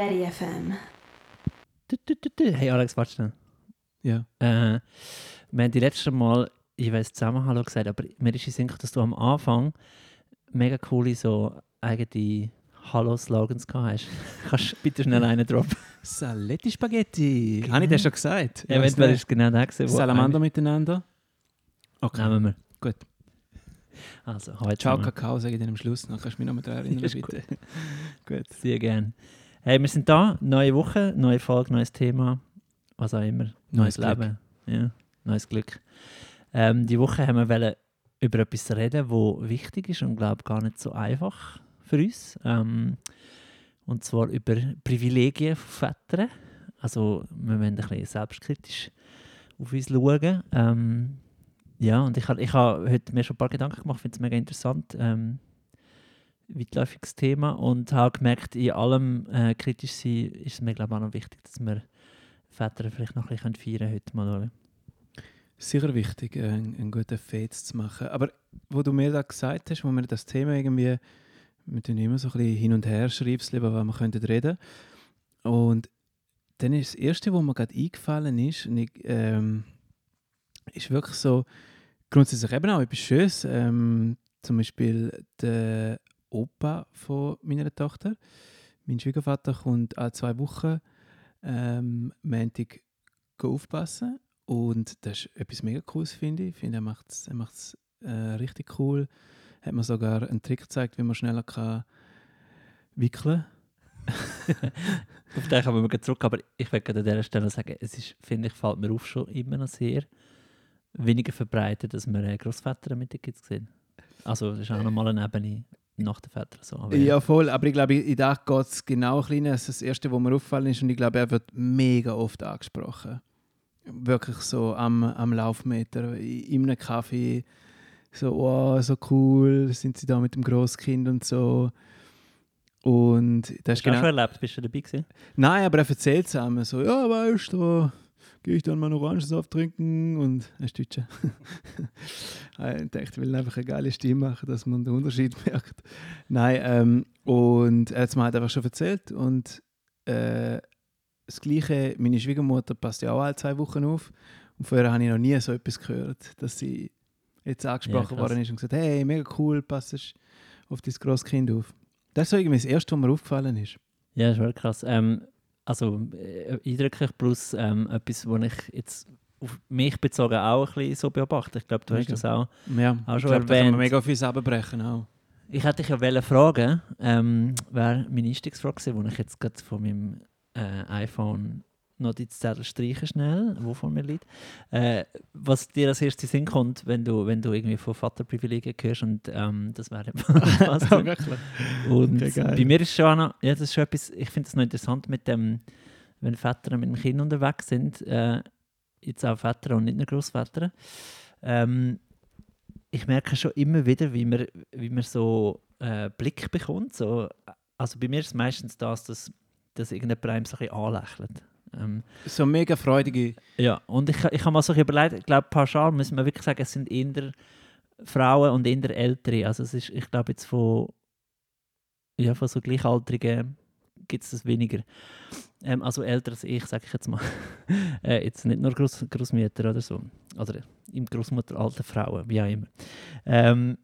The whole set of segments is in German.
Daddy FM. Hey Alex, warte schnell. Ja. Äh, wir haben die letzte Mal, ich weiß zusammen Hallo gesagt, aber mir ist in Sinn, gekommen, dass du am Anfang mega coole so eigene Hallo-Slogans gehabt hast. Kannst du bitte schnell einen droppen? Saletti Spaghetti. Habe ich das schon gesagt? Eventuell ist es genau der gewesen, Salamander miteinander. Okay. Nehmen wir. Gut. Also, heute Ciao. Kakao, sage ich dann am Schluss. Dann kannst du mich noch mal daran erinnern, bitte. Gut. Sehr gerne. Hey, wir sind da, neue Woche, neue Folge, neues Thema, was auch immer. Neues Leben. Ja, neues Glück. Ähm, die Woche haben wir wollen über etwas reden, wo wichtig ist und glaube gar nicht so einfach für uns. Ähm, und zwar über Privilegien von Vätern. Also wir wollen ein bisschen selbstkritisch auf uns schauen. Ähm, ja, und ich habe ich hab heute mir schon ein paar Gedanken gemacht, finde es mega interessant. Ähm, weitläufiges Thema und habe gemerkt, in allem äh, kritisch sein, ist es mir glaube auch noch wichtig, dass wir Väter vielleicht noch ein bisschen feiern können heute mal. Schauen. Sicher wichtig, äh, einen, guten Fets zu machen. Aber wo du mir da gesagt hast, wo wir das Thema irgendwie, wir tun immer so ein bisschen hin und her schreibst, über was wir könnten reden. Und dann ist das Erste, was mir gerade eingefallen ist, ich, ähm, ist wirklich so, grundsätzlich eben auch etwas Schönes. Ähm, zum Beispiel der Opa von meiner Tochter, mein Schwiegervater, kommt alle zwei Wochen ähm, Montag aufpassen. Und das ist etwas mega Cooles, finde ich. Finde, er macht es er äh, richtig cool. Hat mir sogar einen Trick gezeigt, wie man schneller kann wickeln Auf den kommen wir zurück, aber ich will an dieser Stelle sagen, es ist, finde ich, fällt mir auf schon immer noch sehr weniger verbreitet, dass wir äh, Großväter mit den Kids sehen. Also das ist auch nochmal eine Ebene nach den Vätern so. Aber Ja, voll. Aber ich glaube, in da geht es genau klein. Das ist das Erste, was mir auffallen ist. Und ich glaube, er wird mega oft angesprochen. Wirklich so am, am Laufmeter, in in einem Kaffee. So, oh, so cool, sind sie da mit dem Grosskind und so. Und das Hast ist du genau. schon erlebt? Bist du dabei gewesen? Nein, aber er erzählt es einmal so, ja, weißt du, gehe ich dann mal einen Orangensaft trinken und ist Deutscher. ich dachte, ich will einfach eine geile Stimme machen, dass man den Unterschied merkt. Nein, ähm, und er hat es mir halt einfach schon erzählt und äh, das Gleiche, meine Schwiegermutter passt ja auch alle zwei Wochen auf und vorher habe ich noch nie so etwas gehört, dass sie jetzt angesprochen Ja, worden ist und gesagt, hey, mega cool, passest auf dein Grosskind auf. Das ist so irgendwie das Erste, was mir aufgefallen ist. Ja, das ist wirklich krass. Ähm, also äh, eindrücklich plus ähm, etwas, was ich jetzt auf mich bezogen auch ein bisschen so beobachte. Ich glaube, du hast Mega. das auch. Ja, Auch ich schon glaube, da kann erwähnt. man mega uns abbrechen auch. Ich hätte dich ja wollen fragen, ähm, wäre meine Einstiegsfrage gewesen, wo ich jetzt gerade von meinem äh, iPhone Notizzettel streichen schnell, wo vor mir liegt. Äh, was dir als erstes Sinn kommt, wenn du, wenn du irgendwie von Vaterprivilegien hörst und ähm, das wäre was. wirklich? Und Okay, bei mir ist schon noch, ja, das ist schon etwas, ich finde es noch interessant mit dem, wenn Väter mit dem Kind unterwegs sind, äh, jetzt auch Väter und nicht nur Großväter. Ähm, ich merke schon immer wieder, wie man, wie man so äh, Blick bekommt. So, also bei mir ist es meistens das, dass, dass irgendjemand einem so ein bisschen anlächelt. Ähm, So mega freudige. ja, und ich, ich habe mal so überlegt, ich glaube, pauschal müssen wir wirklich sagen, es sind eher Frauen und eher Ältere. Also es ist, ich glaube, jetzt von, ja, von so Gleichaltrigen gibt es das weniger. Ähm, also älter als ich, sage ich jetzt mal. äh, jetzt nicht nur Groß, Großmütter oder so. Oder im Großmutter alte Frauen, wie auch immer. Ähm,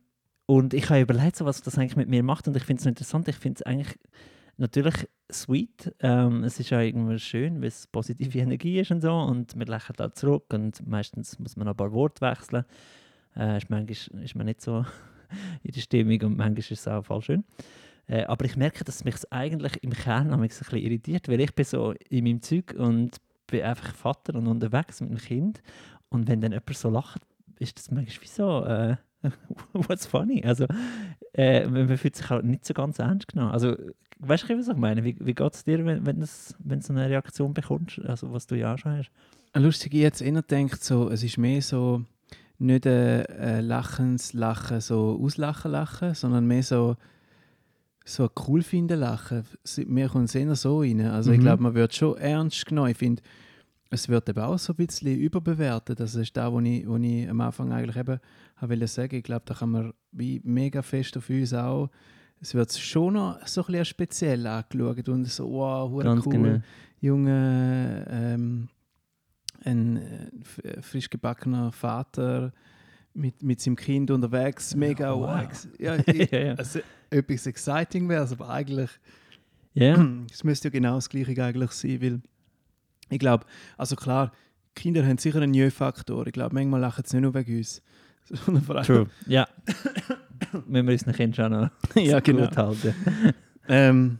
und ich habe überlegt, so, was das eigentlich mit mir macht und ich finde es interessant. Ich finde es eigentlich natürlich sweet. Ähm, es ist ja irgendwie schön, weil es positive Energie ist und so. Und wir lächeln da zurück und meistens muss man ein paar Worte wechseln. Äh, ist manchmal ist man nicht so in der Stimmung und manchmal ist es auch voll schön. Äh, aber ich merke, dass mich eigentlich im Kern ein bisschen irritiert, weil ich bin so in meinem Zeug und bin einfach Vater und unterwegs mit dem Kind. Und wenn dann jemand so lacht, ist das manchmal wie so, äh, what's funny? Also, äh, man fühlt sich halt nicht so ganz ernst genommen. Also, weißt du, was ich meine? Wie, wie geht es dir, wenn, wenn, das, wenn du so eine Reaktion bekommst, also was du ja schon hast? Lustig, ich jetzt eher denkt so, es ist mehr so nicht ein äh, lachendes Lachen, so auslachen Lachen, sondern mehr so so ein cool finden Lachen. Mir kommt es eher so rein. Also ich Mhm. glaube, man wird schon ernst genommen. Ich finde, es wird eben auch so ein bisschen überbewertet. Das ist da, wo ich, wo ich am Anfang eigentlich eben habe wollte sagen. Ich glaube, da kann man wie mega fest auf uns auch es wird schon noch so ein bisschen speziell angeschaut und so, wow, cool, genau. junger, ähm, ein äh, frisch gebackener Vater mit, mit seinem Kind unterwegs, mega Wow. wow. ex- Ja, ich, ja, ja. also, etwas exciting wäre aber eigentlich, ja. es müsste ja genau das Gleiche eigentlich sein, weil ich glaube, also klar, Kinder haben sicher einen Jö-Faktor. Ich glaube, manchmal lachen sie nicht nur wegen uns, sondern vor allem True. Ja. Müssen wir unseren Kindern schon noch Ja, genau. gut halten. Ähm,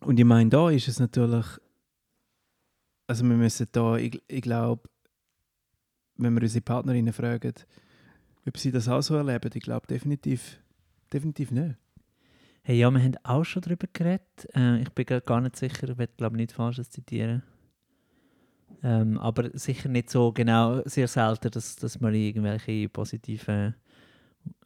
und ich meine, da ist es natürlich, also wir müssen da, ich, ich glaube, wenn wir unsere Partnerinnen fragen, ob sie das auch so erleben, ich glaube definitiv, definitiv nicht. Hey, ja, wir haben auch schon darüber geredet. Äh, ich bin gar nicht sicher, ich werde glaube nicht Falsches zitieren. Ähm, aber sicher nicht so genau, sehr selten, dass, dass man irgendwelche positiven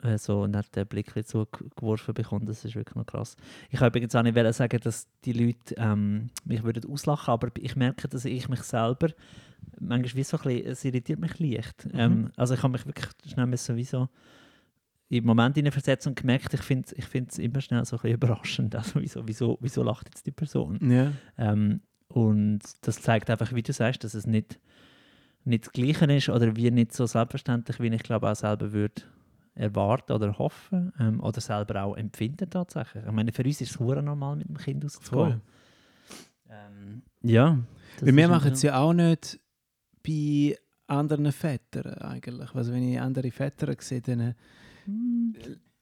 äh, so netten Blicke zugeworfen bekommt. Das ist wirklich noch krass. Ich habe übrigens auch nicht sagen, dass die Leute ähm, mich würden auslachen, aber ich merke, dass ich mich selber manchmal wie so ein bisschen, es irritiert mich leicht. Mhm. Ähm, also ich habe mich wirklich schnell müssen wie so im Moment versetzt und gemerkt, ich finde ich es immer schnell so ein bisschen überraschend. Also wieso, wieso, wieso lacht jetzt die Person? Ja, Ähm, und das zeigt einfach, wie du sagst, dass es nicht, nicht das Gleiche ist oder wie nicht so selbstverständlich, wie ich glaube auch selber würde erwarten oder hoffen ähm, oder selber auch empfinden tatsächlich. Ich meine, für uns ist es normal, mit dem Kind auszukommen. Ähm, ja. Weil wir machen es ja auch nicht bei anderen Vätern eigentlich. Also wenn ich andere Väter sehe, dann,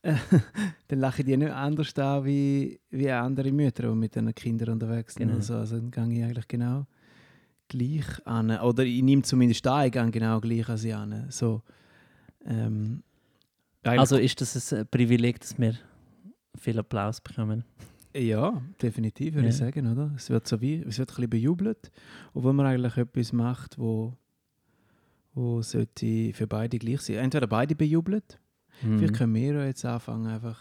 dann lache ich die nicht anders an wie, wie andere Mütter, die mit ihren Kindern unterwegs sind. Genau. Also, also dann gehe ich eigentlich genau gleich an. Oder ich nehme zumindest an, ich gehe genau gleich an sie an. So, ähm, Also ist das ein Privileg, dass wir viel Applaus bekommen? Ja, definitiv, würde ich Ja. sagen, oder? Es wird so wie, es wird ein bisschen bejubelt, obwohl man eigentlich etwas macht, wo, wo sollte für beide gleich sein. Entweder beide bejubelt, Mhm. vielleicht können wir ja jetzt anfangen einfach,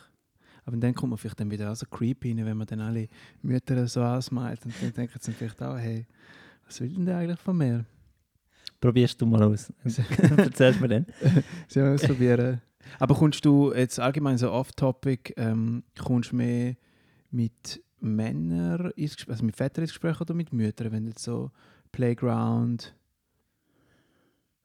aber dann kommt man vielleicht dann wieder auch so creepy rein, wenn man dann alle Mütter so ausmalt und dann denken sie vielleicht auch, hey, was will denn der eigentlich von mir? Probierst du mal aus. Erzählst mir dann. Sollen wir es probieren? Aber kommst du jetzt allgemein so off-topic, ähm, kommst du mehr mit Männern, ins Gespräch, also mit Vätern ins Gespräch oder mit Müttern, wenn du jetzt so Playground...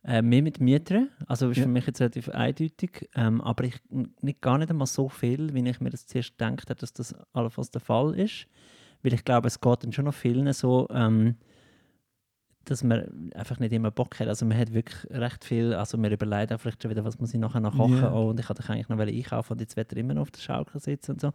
Äh, mehr mit Mietern, also ist Ja. für mich jetzt relativ eindeutig, ähm, aber ich nicht, gar nicht einmal so viel, wie ich mir das zuerst gedacht habe, dass das allenfalls der Fall ist. Weil ich glaube, es geht dann schon noch vielen so, ähm, dass man einfach nicht immer Bock hat. Also man hat wirklich recht viel, also man überlegt auch vielleicht schon wieder, was muss ich nachher noch kochen Ja. oh, und ich hatte eigentlich noch einkaufen und jetzt wird er immer noch auf der Schaukel sitzen und so.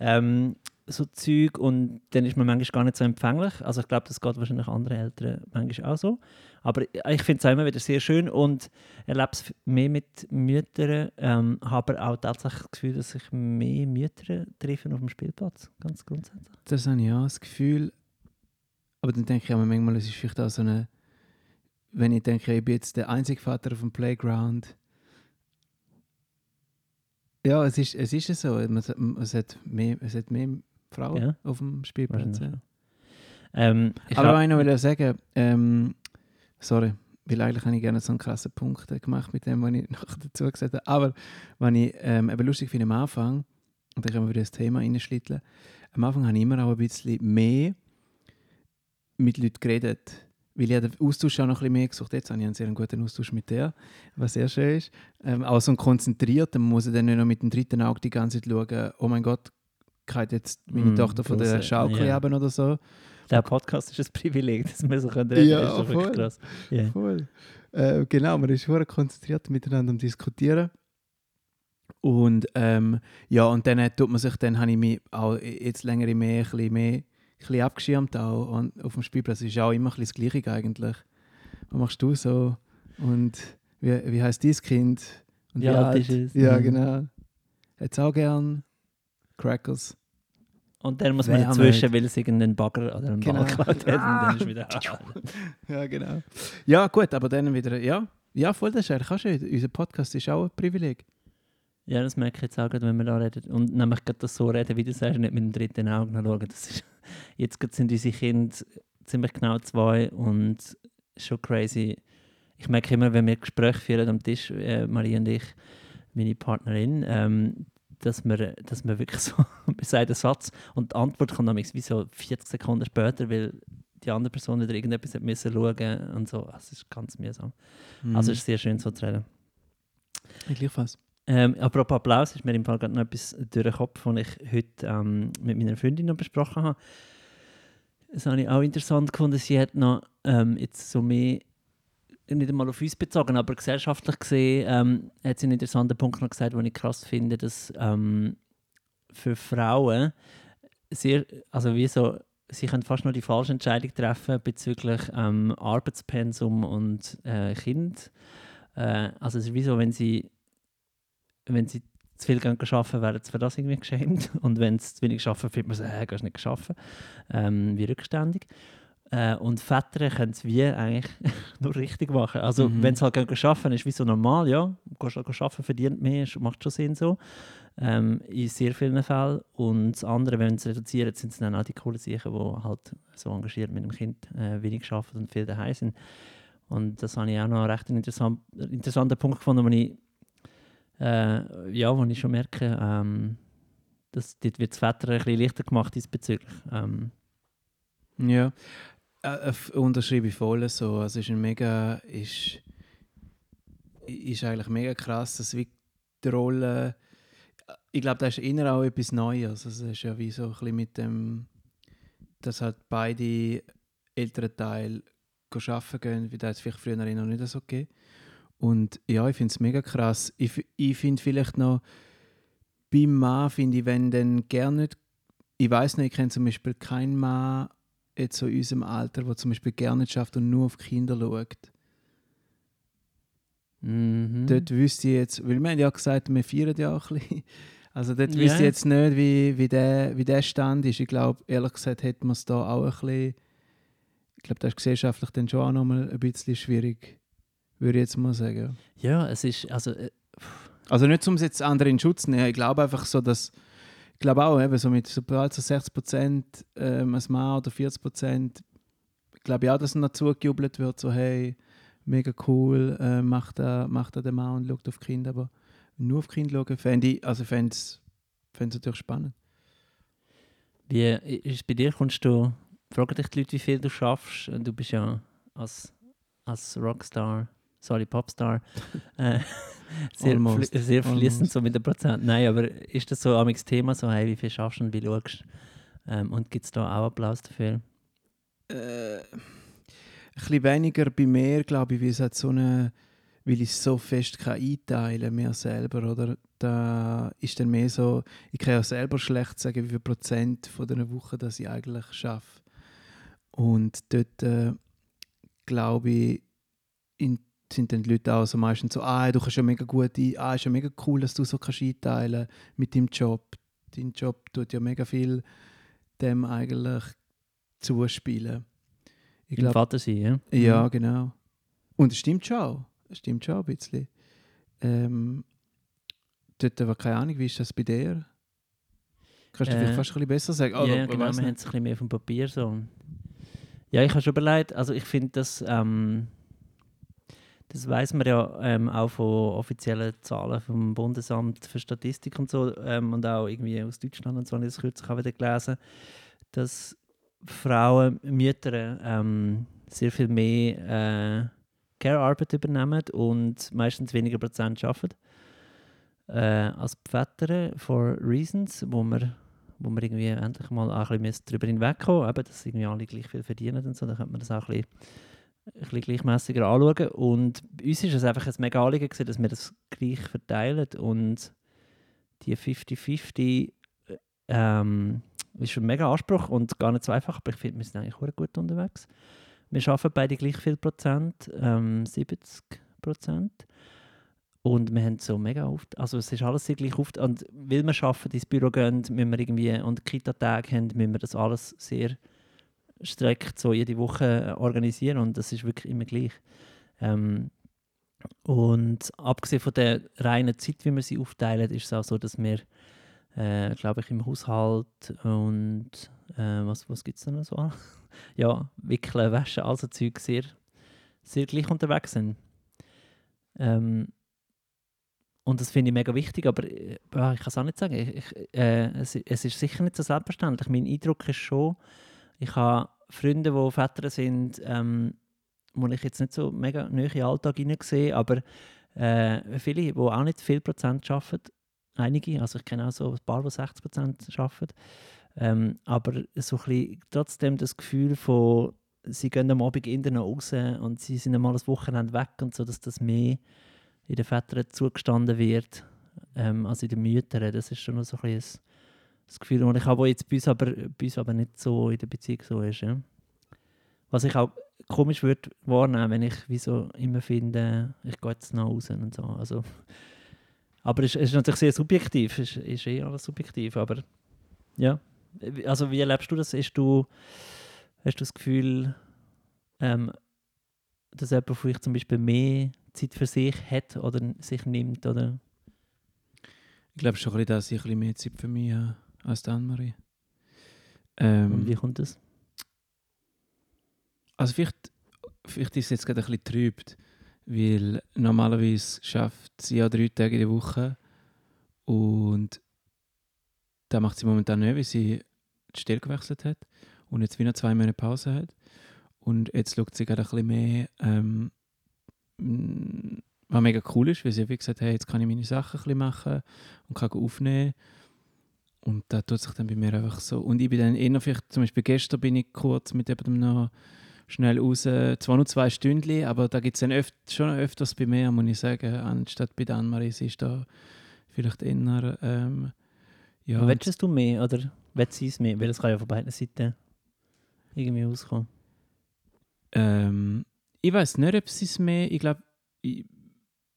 Ähm, so Zeug und dann ist man manchmal gar nicht so empfänglich. Also ich glaube, das geht wahrscheinlich anderen Eltern manchmal auch so. Aber ich finde es auch immer wieder sehr schön und erlebe es mehr mit Müttern, ähm, habe auch tatsächlich das Gefühl, dass sich mehr Mütter treffen auf dem Spielplatz, ganz grundsätzlich. Das habe ich auch das Gefühl. Aber dann denke ich auch manchmal, es ist vielleicht auch so eine... Wenn ich denke, ich bin jetzt der einzige Vater auf dem Playground. Ja, es ist, es ist so. Es, hat mehr, es hat mehr Frauen Ja. auf dem Spielplatz. Ja. Ähm, ich Aber hab- ich noch will sagen, ähm, sorry, weil eigentlich habe ich gerne so einen krassen Punkt gemacht mit dem, was ich noch dazu gesagt habe. Aber was ich ähm, eben lustig finde am Anfang, und dann können wir wieder das Thema reinschlitteln, am Anfang habe ich immer auch ein bisschen mehr mit Leuten geredet. Weil ich den Austausch auch noch ein bisschen mehr gesucht. Jetzt habe ich einen sehr guten Austausch mit der, was sehr schön ist. Ähm, auch so ein konzentrierter, man muss dann nicht noch mit dem dritten Auge die ganze Zeit schauen, oh mein Gott, geht jetzt meine Mm, Tochter von der Schaukel ja. haben oder so. der Podcast ist ein Privileg, dass wir so können reden Ja, das ist voll. krass. Ja. Voll. Äh, genau, man ist sehr konzentriert miteinander am Diskutieren. Und ähm, ja, und dann tut man sich, dann habe ich mich auch jetzt länger mehr, ein bisschen mehr ein bisschen abgeschirmt auch. Und auf dem Spielplatz ist auch immer ein bisschen das Gleiche eigentlich. Was machst du so? Und wie, wie heißt dein Kind? Und Wie alt ist es? Ja, Mhm. genau. Hat es auch gern Crackers. Und dann muss man Wer dazwischen, weil es irgendeinen Bagger oder einen Genau. Ball geklaut hat und dann ist wieder... Ja, genau. Ja, gut, aber dann wieder, ja, ja voll, das ist eigentlich auch schön. Unser Podcast ist auch ein Privileg. Ja, das merke ich jetzt auch, gerade, wenn wir da reden. Und nämlich gerade das so reden, wie du sagst, nicht mit dem dritten Auge noch schauen. Das ist, jetzt sind unsere Kinder ziemlich genau zwei und schon crazy. Ich merke immer, wenn wir Gespräche führen am Tisch, äh, Marie und ich, meine Partnerin, ähm, dass man, dass man wirklich so, sagt einen Satz und die Antwort kommt nämlich wie so 40 Sekunden später, weil die andere Person wieder irgendetwas hat müssen schauen und so. Es ist ganz mühsam. Mhm. Also es ist sehr schön so zu reden. Ich gleichfalls. Ähm, apropos Applaus, ist mir im Fall gerade noch etwas durch den Kopf, was ich heute ähm, mit meiner Freundin noch besprochen habe. Das habe ich auch interessant gefunden. Sie hat noch ähm, jetzt so mehr, nicht einmal auf uns bezogen, aber gesellschaftlich gesehen, ähm, hat sie einen interessanten Punkt noch gesagt, den ich krass finde, dass ähm, für Frauen sehr, also wie so, sie können fast nur die falsche Entscheidung treffen bezüglich ähm, Arbeitspensum und äh, Kind. Äh, also es ist wie so, wenn sie wenn sie zu viel gehen arbeiten, werden sie für das irgendwie geschämt. Und wenn sie zu wenig arbeiten, findet man so, äh, hast nicht arbeiten. Ähm, wie rückständig. Äh, und Väter können es wie eigentlich nur richtig machen. Also Mhm. wenn sie halt gehen arbeiten, ist wie so normal, ja. Gehst halt arbeiten, verdient mehr, macht schon Sinn so. Ähm, in sehr vielen Fällen. Und das andere, wenn sie reduzieren, sind es dann auch die coolen Sachen, die halt so engagiert mit dem Kind äh, wenig arbeiten und viel daheim sind. Und das habe ich auch noch einen recht interessant, interessanten Punkt gefunden, wo ich äh, ja, wo ich schon merke, ähm, dass dort wird das Wetter ein bisschen leichter gemacht diesbezüglich. Ähm, Ja, äh, f- unterschreibe ich voll so. Also ist ein mega, ist, ist eigentlich mega krass, dass wie die Rolle, ich glaube, da ist inner auch etwas Neues. Also es ist ja wie so ein bisschen mit dem, dass halt beide älteren Teile arbeiten gehen, wie das vielleicht früher noch nicht so gegeben. Und ja, ich finde es mega krass. Ich, ich finde vielleicht noch, beim Mann finde ich, wenn dann gerne nicht, ich weiß nicht, ich kenne zum Beispiel keinen Mann, jetzt so in unserem Alter, der zum Beispiel gerne nicht schafft und nur auf Kinder schaut. mhm. Dort wüsste ich jetzt, weil wir haben ja gesagt, wir feiern ja auch ein bisschen. Also dort Ja. wüsste ich jetzt nicht, wie, wie, der, wie der Stand ist. Ich glaube, ehrlich gesagt, hätte man es da auch ein bisschen, ich glaube, das ist gesellschaftlich dann schon auch nochmal ein bisschen schwierig, würde ich jetzt mal sagen. Ja, es ist, also, äh, Also nicht, um es jetzt andere in Schutz zu nehmen, ich glaube einfach so, dass, ich glaube auch, eben so mit sobald so 60 Prozent ähm, als Mann oder 40 Prozent, ich glaube auch, dass noch zugejubelt wird, so hey, mega cool, äh, macht er macht der Mann und schaut auf Kinder, aber nur auf Kinder schauen, fände ich, also fände es natürlich spannend. wie ist es bei dir? Kommst du, fragen dich die Leute, wie viel du schaffst? Du bist ja als, als Rockstar, sorry, Popstar, äh, sehr, fli- sehr fließend so mit den Prozent. Nein, aber ist das so ein Thema, so, hey, wie viel schaffst du und wie schaust? Ähm, und gibt es da auch Applaus dafür? äh, ein bisschen weniger bei mir, glaube ich, weil es halt so eine, weil ich es so fest kann einteilen mir selber, oder? Da ist dann mehr so, ich kann ja selber schlecht sagen, wie viel Prozent von der Woche das ich eigentlich schaffe. Und dort äh, glaube ich, in, sind dann die Leute auch so meistens so, ah, du kannst ja mega gut ein, ah, ist ja mega cool, dass du so kannst einteilen mit deinem Job. Dein Job tut ja mega viel dem eigentlich zuspielen. Ich Im glaube, Vater sein, ja? ja, Mhm. genau. Und es stimmt schon auch. Es stimmt schon ein bisschen. Ähm, dort aber keine Ahnung, wie ist das bei dir? Kannst du Äh, vielleicht fast ein bisschen besser sagen? Ja, Oder, genau, wir haben es ein bisschen mehr dem Papier so. Ja, ich habe schon überlegt, also ich finde das, ähm, das weiß man ja ähm, auch von offiziellen Zahlen vom Bundesamt für Statistik und so ähm, und auch irgendwie aus Deutschland und so, habe ich das kürzlich auch wieder gelesen, dass Frauen, Mütter ähm, sehr viel mehr äh, Care-Arbeit übernehmen und meistens weniger Prozent arbeiten äh, als die Väter, for reasons, wo wir wo wir irgendwie endlich mal ein bisschen darüber hinwegkommen müssen, dass irgendwie alle gleich viel verdienen und so, dann könnte man das auch ein bisschen, ein bisschen gleichmäßiger anschauen. Und bei uns ist es einfach ein mega Anliegen dass wir das gleich verteilen und die 50-50 äh, ähm, ist schon ein mega Anspruch und gar nicht so einfach, aber ich finde, wir sind eigentlich gut unterwegs. Wir arbeiten beide gleich viel Prozent, ähm, 70 Prozent. Und wir haben so mega oft, also es ist alles sehr gleich oft. Und weil wir arbeiten, ins Büro gehen, müssen wir irgendwie, und Kita-Tage haben, müssen wir das alles sehr strikt so jede Woche äh, organisieren und das ist wirklich immer gleich. Ähm, und abgesehen von der reinen Zeit, wie wir sie aufteilen, ist es auch so, dass wir, äh, glaube ich, im Haushalt und äh, was, was gibt es da noch so? ja, wickeln, waschen, also Zeug sehr, sehr gleich unterwegs sind. Ähm, und das finde ich mega wichtig, aber äh, ich kann es auch nicht sagen. Ich, äh, es, es, ist sicher nicht so selbstverständlich. Mein Eindruck ist schon, ich habe Freunde, die Väter sind, ähm, wo ich jetzt nicht so mega neu in den Alltag sehe, aber äh, viele, die auch nicht viel Prozent arbeiten, einige, also ich kenne auch so ein paar, die 60 Prozent arbeiten, ähm, aber so ein trotzdem das Gefühl von, sie gehen am Abend in noch raus und sie sind einmal das Wochenende weg und so, dass das mehr in den Vätern zugestanden wird ähm, als in den Müttern. Das ist schon so ein bisschen das Gefühl, das ich habe, jetzt bei uns, aber, bei uns aber nicht so in der Beziehung so ist. Ja. Was ich auch komisch würde wahrnehmen, wenn ich wie so immer finde, ich gehe jetzt noch raus und so. Also, aber es ist, natürlich sehr subjektiv, es ist, ist eh alles subjektiv, aber ja. Also wie erlebst du das? Hast du, hast du das Gefühl, ähm, dass jemand vielleicht zum Beispiel mehr Zeit für sich hat oder sich nimmt? Oder? Ich glaube schon, dass ich ein bisschen mehr Zeit für mich habe als Anne-Marie. Ähm, Und wie kommt das? Also vielleicht, vielleicht ist es jetzt gerade ein bisschen trübt, weil normalerweise schafft sie ja drei Tage in der Woche und da macht sie momentan nicht, weil sie die Stelle gewechselt hat und jetzt wieder zwei Monate Pause hat. Und jetzt schaut sie gerade ein bisschen mehr, ähm, was mega cool ist, weil sie wie gesagt hat, hey, jetzt kann ich meine Sachen ein bisschen machen und kann aufnehmen. Und da tut sich dann bei mir einfach so. Und ich bin dann eher vielleicht, zum Beispiel gestern bin ich kurz mit jemandem noch schnell raus, zwar nur zwei Stunden, aber da gibt es dann öft, schon öfters bei mir, muss ich sagen, anstatt bei Anne-Marie. Sie ist da vielleicht eher. Ähm, ja. Willst du mehr oder willst sie es mehr? Weil es kann ja von beiden Seiten irgendwie auskommen. Ähm, ich weiß nicht, ob sie es mehr. Ich glaube,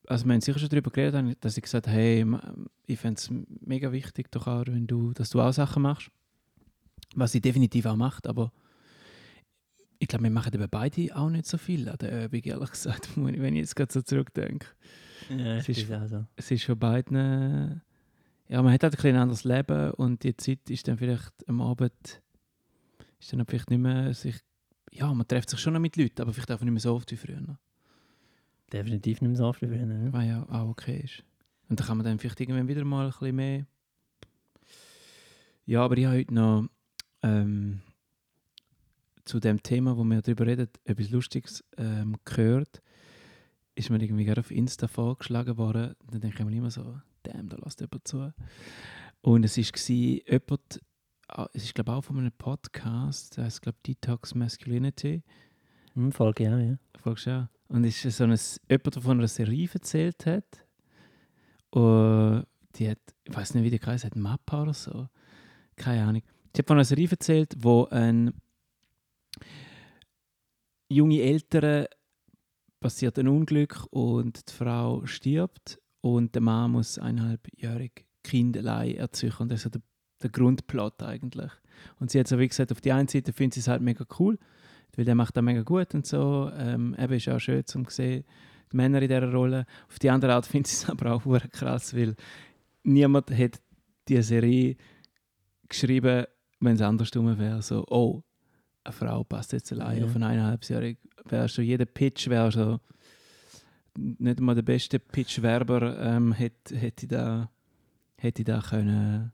also wir haben sicher schon darüber geredet, dass ich gesagt habe, hey, ich fände es mega wichtig, doch auch, wenn du, dass du auch Sachen machst. Was sie definitiv auch macht, aber ich glaube, wir machen eben beide auch nicht so viel an der Übung, ehrlich gesagt, wenn ich jetzt gerade so zurückdenke. Ja, es ist, also. es ist schon beiden. Ja, man hat halt ein, ein anderes Leben und die Zeit ist dann vielleicht am Abend. Ist dann vielleicht nicht mehr sich. Ja, man trifft sich schon noch mit Leuten, aber vielleicht einfach nicht mehr so oft wie früher. Definitiv nicht mehr so oft wie früher. Ja. Was ja auch okay ist. Und dann kann man dann vielleicht irgendwann wieder mal ein bisschen mehr. Ja, aber ich habe heute noch. Ähm, zu dem Thema, wo wir darüber reden, etwas Lustiges ähm, gehört, ist mir irgendwie gerade auf Insta vorgeschlagen worden. Dann denke ich mir immer so, damn, da lässt jemand zu. Und es war jemand, ah, es ist glaube ich auch von einem Podcast, der heißt glaube Detox Masculinity. Hm, Folge ja, ja. Folge ja. Und ist so ein, jemand, der von einer Serie erzählt hat. Und die hat, ich weiß nicht, wie die heißt, hat Mappa oder so. Keine Ahnung. Sie hat von einer Serie erzählt, wo ein junge Eltern passiert ein Unglück und die Frau stirbt und der Mann muss eineinhalbjährig Kind allein das ist der, der Grundplot eigentlich. Und sie hat so wie gesagt, auf die einen Seite findet sie es halt mega cool, weil der macht das mega gut und so. Ähm, eben ist auch schön zu sehen, die Männer in dieser Rolle. Auf die andere Art findet sie es aber auch krass, weil niemand hat diese Serie geschrieben, wenn es andersrum wäre. So, oh, eine Frau passt jetzt allein ja. auf einen eineinhalbjährigen. Wäre schon jeder Pitch wäre schon nicht mal der beste Pitch-Werber ähm, hätte, hätte da hätte da können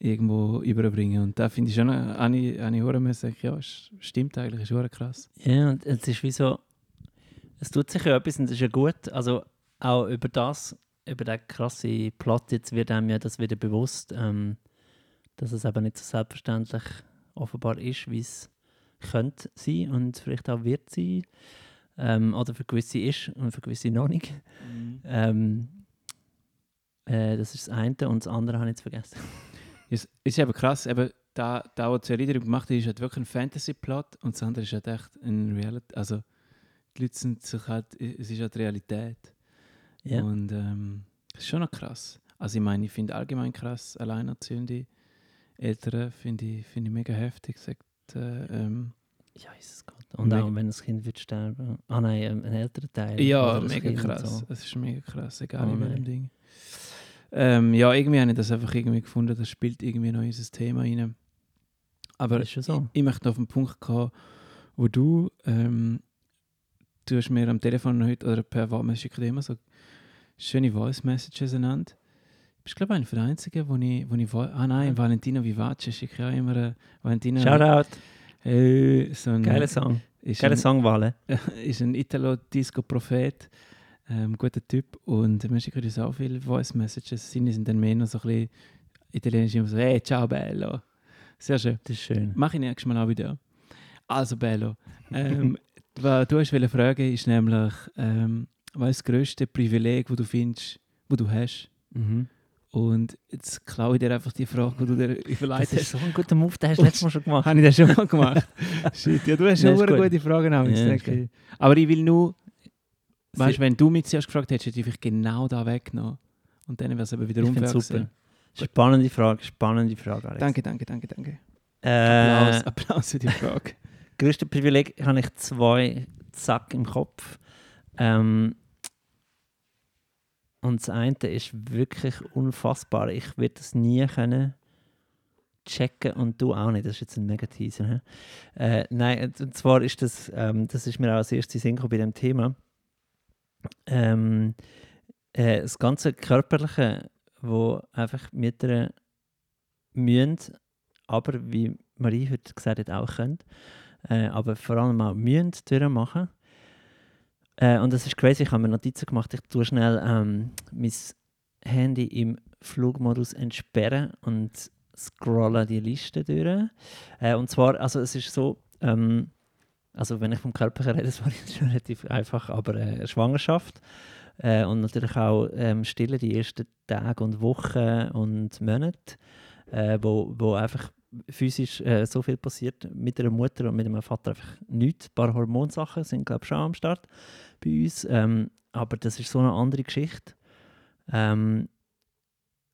irgendwo überbringen und da finde ich schon eine eine Hure müssen ja stimmt eigentlich ist hure krass ja und es ist wie so es tut sich ja etwas und das ist ja gut also auch über das über den krassen Plot jetzt wird einem ja das wieder bewusst ähm, dass es aber nicht so selbstverständlich offenbar ist, wie es könnte sein und vielleicht auch wird sein. Ähm, oder für gewisse ist und für gewisse noch nicht. Mhm. Ähm, äh, das ist das eine und das andere habe ich jetzt vergessen. Es ist eben krass, eben da, da was Serie darüber gemacht hat, ist halt wirklich ein Fantasy-Plot und das andere ist halt echt ein Reality. Also die Leute sind sich halt, es ist halt Realität. Ja. Und ähm, das ist schon noch krass. Also ich meine, ich finde allgemein krass, Alleinerziehende Eltern finde ich, find ich mega heftig. Sagt, äh, ähm, ja, ist es Gott. Und auch wenn das Kind wird sterben. Ah nein, ähm, ein älterer Teil. Ja, mega krass. Es so. ist mega krass, egal oh, in welchem Ding. Ähm, ja, irgendwie habe ich das einfach irgendwie gefunden, das spielt irgendwie noch in unser Thema rein. Aber so. ich, ich möchte noch auf den Punkt kommen, wo du, ähm, du hast mir am Telefon heute oder per WhatsApp immer so schöne Voice Messages einander. Du bist, glaube ich, einer der Einzigen, wo ich, wo ich ah nein, Valentino Vivace schicke ich auch immer äh, Valentino. Shoutout. Äh, so ein, Geiler Song. ist Geile ein, Songwahl. ist ein Italo-Disco-Prophet. Ähm, guter Typ. Und wir schicken uns auch viele Voice Messages. Seine sind dann mehr noch so ein bisschen italienisch immer so, hey, ciao bello. Sehr schön. Das ist schön. Mach ich nächstes Mal auch wieder. Also bello. Ähm, was du hast fragen, ist nämlich, ähm, was ist das grösste Privileg, das du findest, wo du hast? Mhm. Und jetzt klaue ich dir einfach die Frage, die du dir Das überlegt ist hast. so ein guter Move, den hast du letztes Mal schon gemacht. Habe ich das schon mal gemacht? Shit, ja, du hast schon ist eine gut. gute Frage. Auch, Ja, ist ich. Aber ich will nur, weißt du, wenn du mich zuerst gefragt hättest, hätte ich vielleicht genau da weggenommen. Und dann wäre es eben wieder Ich unfair super. Spannende Frage, spannende Frage, Alex. Danke, danke, danke, danke. Äh, Applaus, Applaus für die Frage. größte Privileg habe ich zwei Zack im Kopf. Ähm, und das eine ist wirklich unfassbar. Ich werde das nie können checken und du auch nicht. Das ist jetzt ein mega Teaser. hä? Äh, nein, und zwar ist das, ähm, das ist mir auch als erstes Sinn bei dem Thema. Ähm, äh, das ganze Körperliche, wo einfach Mütter müssen, aber wie Marie heute gesagt hat, auch können, äh, aber vor allem auch müssen durchmachen. Äh, und das ist crazy, ich habe mir Notizen gemacht, ich tue schnell ähm, mein Handy im Flugmodus entsperren und scrolle die Liste durch. Äh, und zwar, also es ist so, ähm, also wenn ich vom Körper rede, das war schon relativ einfach, aber äh, Schwangerschaft äh, und natürlich auch ähm, Stille die ersten Tage und Wochen und Monate, äh, wo, wo einfach physisch äh, so viel passiert mit einer Mutter und mit einem Vater einfach nichts. Ein paar Hormonsachen sind glaube ich schon am Start bei uns, ähm, aber das ist so eine andere Geschichte. Ähm,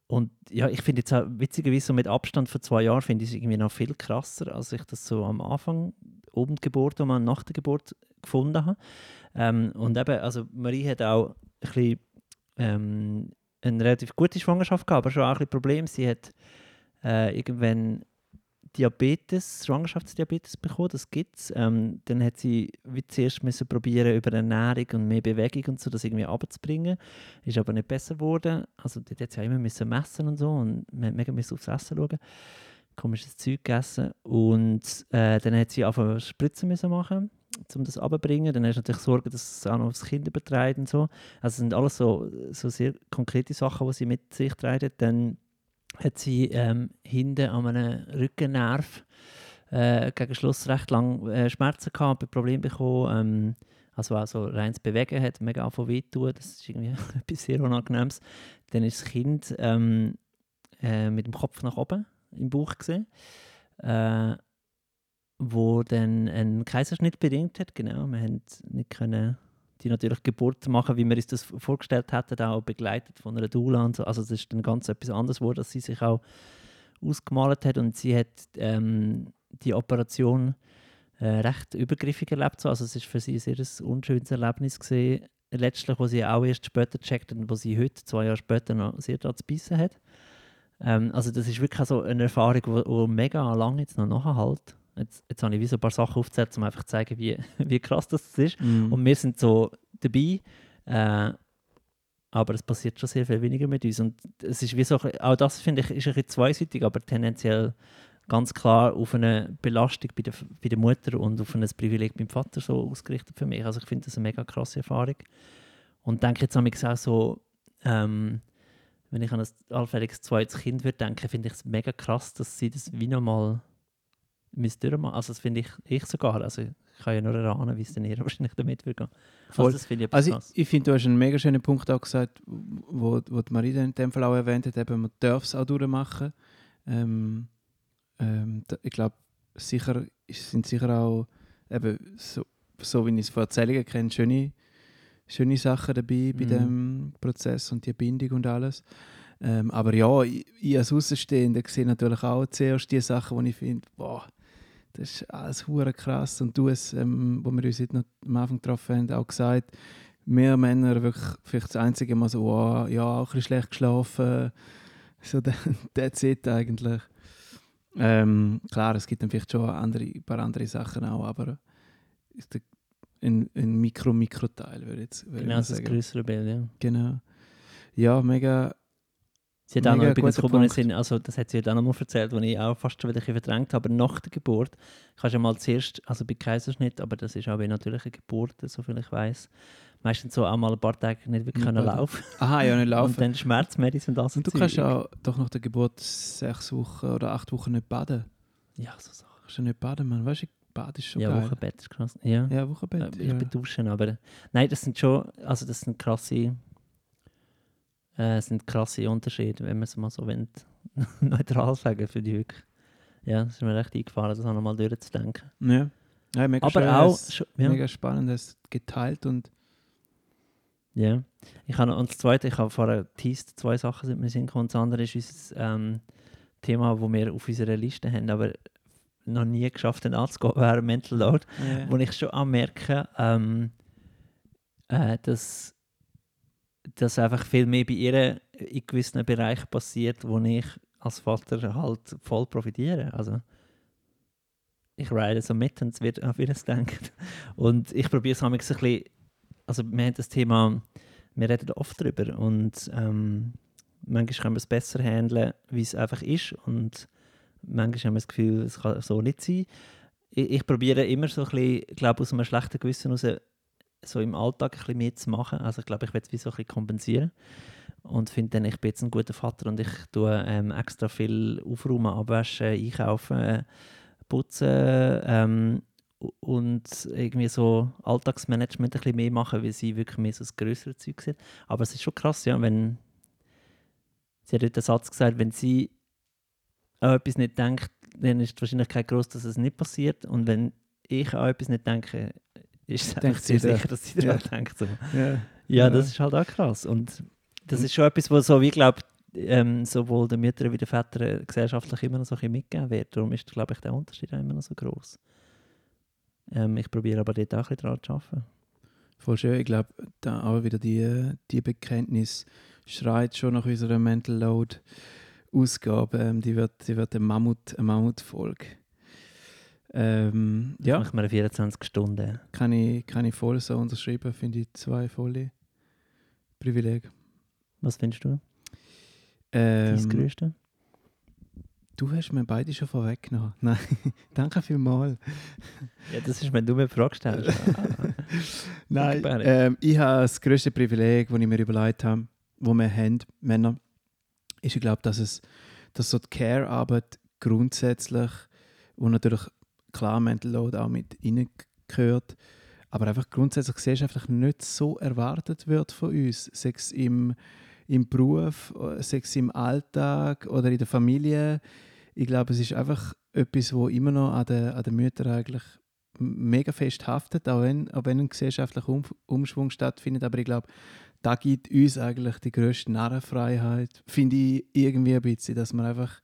und ja, ich finde jetzt auch witzigerweise so mit Abstand von zwei Jahren finde ich es irgendwie noch viel krasser, als ich das so am Anfang oben die Geburt und mal nach der Geburt gefunden habe. Ähm, und eben, also Marie hat auch ein bisschen, ähm, eine relativ gute Schwangerschaft gehabt, aber schon auch ein bisschen Problem. Sie hat äh, irgendwann Diabetes, Schwangerschaftsdiabetes bekommen, das gibt es. Ähm, dann hat sie wie zuerst müssen probieren, über Ernährung und mehr Bewegung und so das irgendwie abzubringen. Ist aber nicht besser geworden. Also dort hat sie auch immer müssen messen und so und man hat mega aufs Essen schauen. Komisches Zeug gegessen. Und äh, dann hat sie einfach Spritzen müssen machen um das abzubringen. Dann hast du natürlich Sorge, dass es auch noch aufs Kind übertreibt und so. Also es sind alles so, so sehr konkrete Sachen, die sie mit sich trägt. Dann hat sie ähm, hinten an einem Rückennerv äh, gegen Schluss recht lang äh, Schmerzen gehabt, ein Problem bekommen. Ähm, also auch so reines Bewegen hat mega angefangen weh tun. Das ist irgendwie etwas sehr Unangenehmes. Dann ist das Kind ähm, äh, mit dem Kopf nach oben im Bauch gesehen, äh, wo dann ein Kaiserschnitt bedingt hat. Genau, wir haben nicht können die natürlich Geburt machen, wie wir uns das vorgestellt hätten, auch begleitet von einer Doula und so. Also das ist dann ganz etwas anderes geworden, dass sie sich auch ausgemalt hat und sie hat ähm, die Operation äh, recht übergriffig erlebt. So. Also es ist für sie ein sehr unschönes Erlebnis gesehen. Letztlich, wo sie auch erst später checkt und wo sie heute, zwei Jahre später, noch sehr daran zu bissen hat. Ähm, also das ist wirklich so eine Erfahrung, die mega lange jetzt noch nachhält. Jetzt, jetzt habe ich wie so ein paar Sachen aufgezählt, um einfach zu zeigen, wie, wie krass das ist. Mhm. Und wir sind so dabei. Äh, aber es passiert schon sehr viel weniger mit uns. Und es ist wie so, auch das finde ich, ist ein bisschen zweiseitig, aber tendenziell ganz klar auf eine Belastung bei der, bei der Mutter und auf ein Privileg beim Vater so ausgerichtet für mich. Also ich finde das eine mega krasse Erfahrung. Und denke jetzt am auch so, ähm, wenn ich an ein allfälliges zweites Kind würde denken, finde ich es mega krass, dass sie das wie nochmal durchmachen. Also das finde ich, ich sogar. Also ich kann ja nur erahnen, wie es dann ihr wahrscheinlich damit wird gehen. Voll. Also das finde ich Also krass. ich, ich finde, du hast einen mega schönen Punkt auch gesagt, wo, wo die Marie in dem Fall auch erwähnt hat, eben, man darf es auch durchmachen. Ähm, ähm, da, ich glaube, sicher sind sicher auch, eben, so, so wie ich es von Erzählungen kenne, schöne, schöne Sachen dabei bei Mhm. dem Prozess und die Bindung und alles. Ähm, aber ja, ich, ich als Außenstehender sehe natürlich auch zuerst die Sachen, wo ich finde, boah, das ist alles hure krass. Und du hast, ähm, wo wir uns heute noch am Anfang getroffen haben, auch gesagt, wir Männer wirklich vielleicht das einzige Mal so, wow, ja, auch ein bisschen schlecht geschlafen. So, that's it eigentlich. Ähm, klar, es gibt dann vielleicht schon andere, ein paar andere Sachen auch, aber ist der, ein, ein Mikro-Mikro-Teil, würde ich jetzt würde ich Genau, mal das größere Bild, ja. Genau. ja, mega. Sie hat auch noch übrigens sind, also das hat sie heute auch noch mal erzählt, was ich auch fast schon wieder verdrängt habe, aber nach der Geburt kannst du ja mal zuerst, also bei Kaiserschnitt, aber das ist auch bei natürlichen Geburten, soviel ich weiß, meistens so auch mal ein paar Tage nicht wirklich können laufen Aha, ja, nicht und laufen. dann Schmerzmedizin und das Und du Zeug. kannst ja doch nach der Geburt sechs Wochen oder acht Wochen nicht baden. Ja, so Sachen. Kannst du nicht baden, Mann. Weißt du, Bad ist schon Ja, geil. Wochenbett ist krass. Ja, Ja, Wochenbett. Äh, ich ja. bin duschen, aber nein, das sind schon, also das sind krasse, äh, sind krasse Unterschiede, wenn man es mal so will, neutral sagen für die wirklich. Ja, das ist mir recht eingefallen, das auch nochmal durchzudenken. Ja. ja mega Aber schön, auch, ja, Mega spannend, es geteilt und ja. Ich habe, und das Zweite, ich habe vorher teased, zwei Sachen sind mir Sinn gekommen. Das andere ist unser ähm, Thema, das wir auf unserer Liste haben, aber noch nie geschafft haben anzugehen, wäre Mental Load. ja. wo ich schon auch merke, ähm, äh, dass, dass einfach viel mehr bei ihr in gewissen Bereichen passiert, wo ich als Vater halt voll profitiere. Also ich ride so mit und es wird auf ihr denkt. Und ich probiere es ein bisschen, also wir haben das Thema, wir reden oft darüber und ähm, manchmal können wir es besser handeln, wie es einfach ist und manchmal haben wir das Gefühl, es kann so nicht sein ich, ich probiere immer so ein bisschen, glaube aus einem schlechten Gewissen raus, so im Alltag ein bisschen mehr zu machen. Also ich glaube, ich werde es wie so ein bisschen kompensieren. Und finde dann, ich bin jetzt ein guter Vater und ich tue ähm, extra viel aufräumen, abwaschen, einkaufen, äh, putzen ähm, und irgendwie so Alltagsmanagement ein bisschen mehr machen, weil sie wirklich mehr so das größere Zeug sind. Aber es ist schon krass, ja, wenn sie hat den Satz gesagt, wenn sie an etwas nicht denkt, dann ist die Wahrscheinlichkeit groß, dass es nicht passiert. Und wenn ich an etwas nicht denke, ist es Denkt sehr sicher, dass sie daran denkt. So. ja. Ja, Ja. das ist halt auch krass. Und das ist schon etwas, was so, wie glaube ähm, sowohl den Müttern wie den Vätern gesellschaftlich immer noch so ein bisschen mitgegeben wird. Darum ist, glaube ich, der Unterschied auch immer noch so groß. Ähm, ich probiere aber dort auch ein bisschen dran zu arbeiten. Voll schön. Ich glaube, da auch wieder die, die Bekenntnis schreit schon nach unserer Mental Load Ausgabe. Ähm, die wird, die wird eine Mammut, eine Mammutfolge. Ähm, Ja. Machen wir eine 24 Stunden. kann ich, kann ich voll so unterschreiben. Finde ich zwei volle Privileg. Was findest du? Dein Ähm, Größte? du hast mir beide schon vorweggenommen. Nein, danke vielmals. Ja, das ist, wenn du mir Fragen stellst. Nein, ähm, ich habe das grösste Privileg, das ich mir überlegt habe, wo wir haben, Männer, ist, ich glaube, dass es dass so die Care-Arbeit grundsätzlich, wo natürlich klar Mental Load auch mit reingehört, aber einfach grundsätzlich gesellschaftlich nicht so erwartet wird von uns, sei es im, im Beruf, sei es im Alltag oder in der Familie. Ich glaube, es ist einfach etwas, wo immer noch an den, an den Müttern eigentlich mega fest haftet, auch wenn, auch wenn ein gesellschaftlicher um Umschwung stattfindet. Aber ich glaube, da gibt uns eigentlich die grösste Narrenfreiheit, finde ich irgendwie ein bisschen, dass man einfach,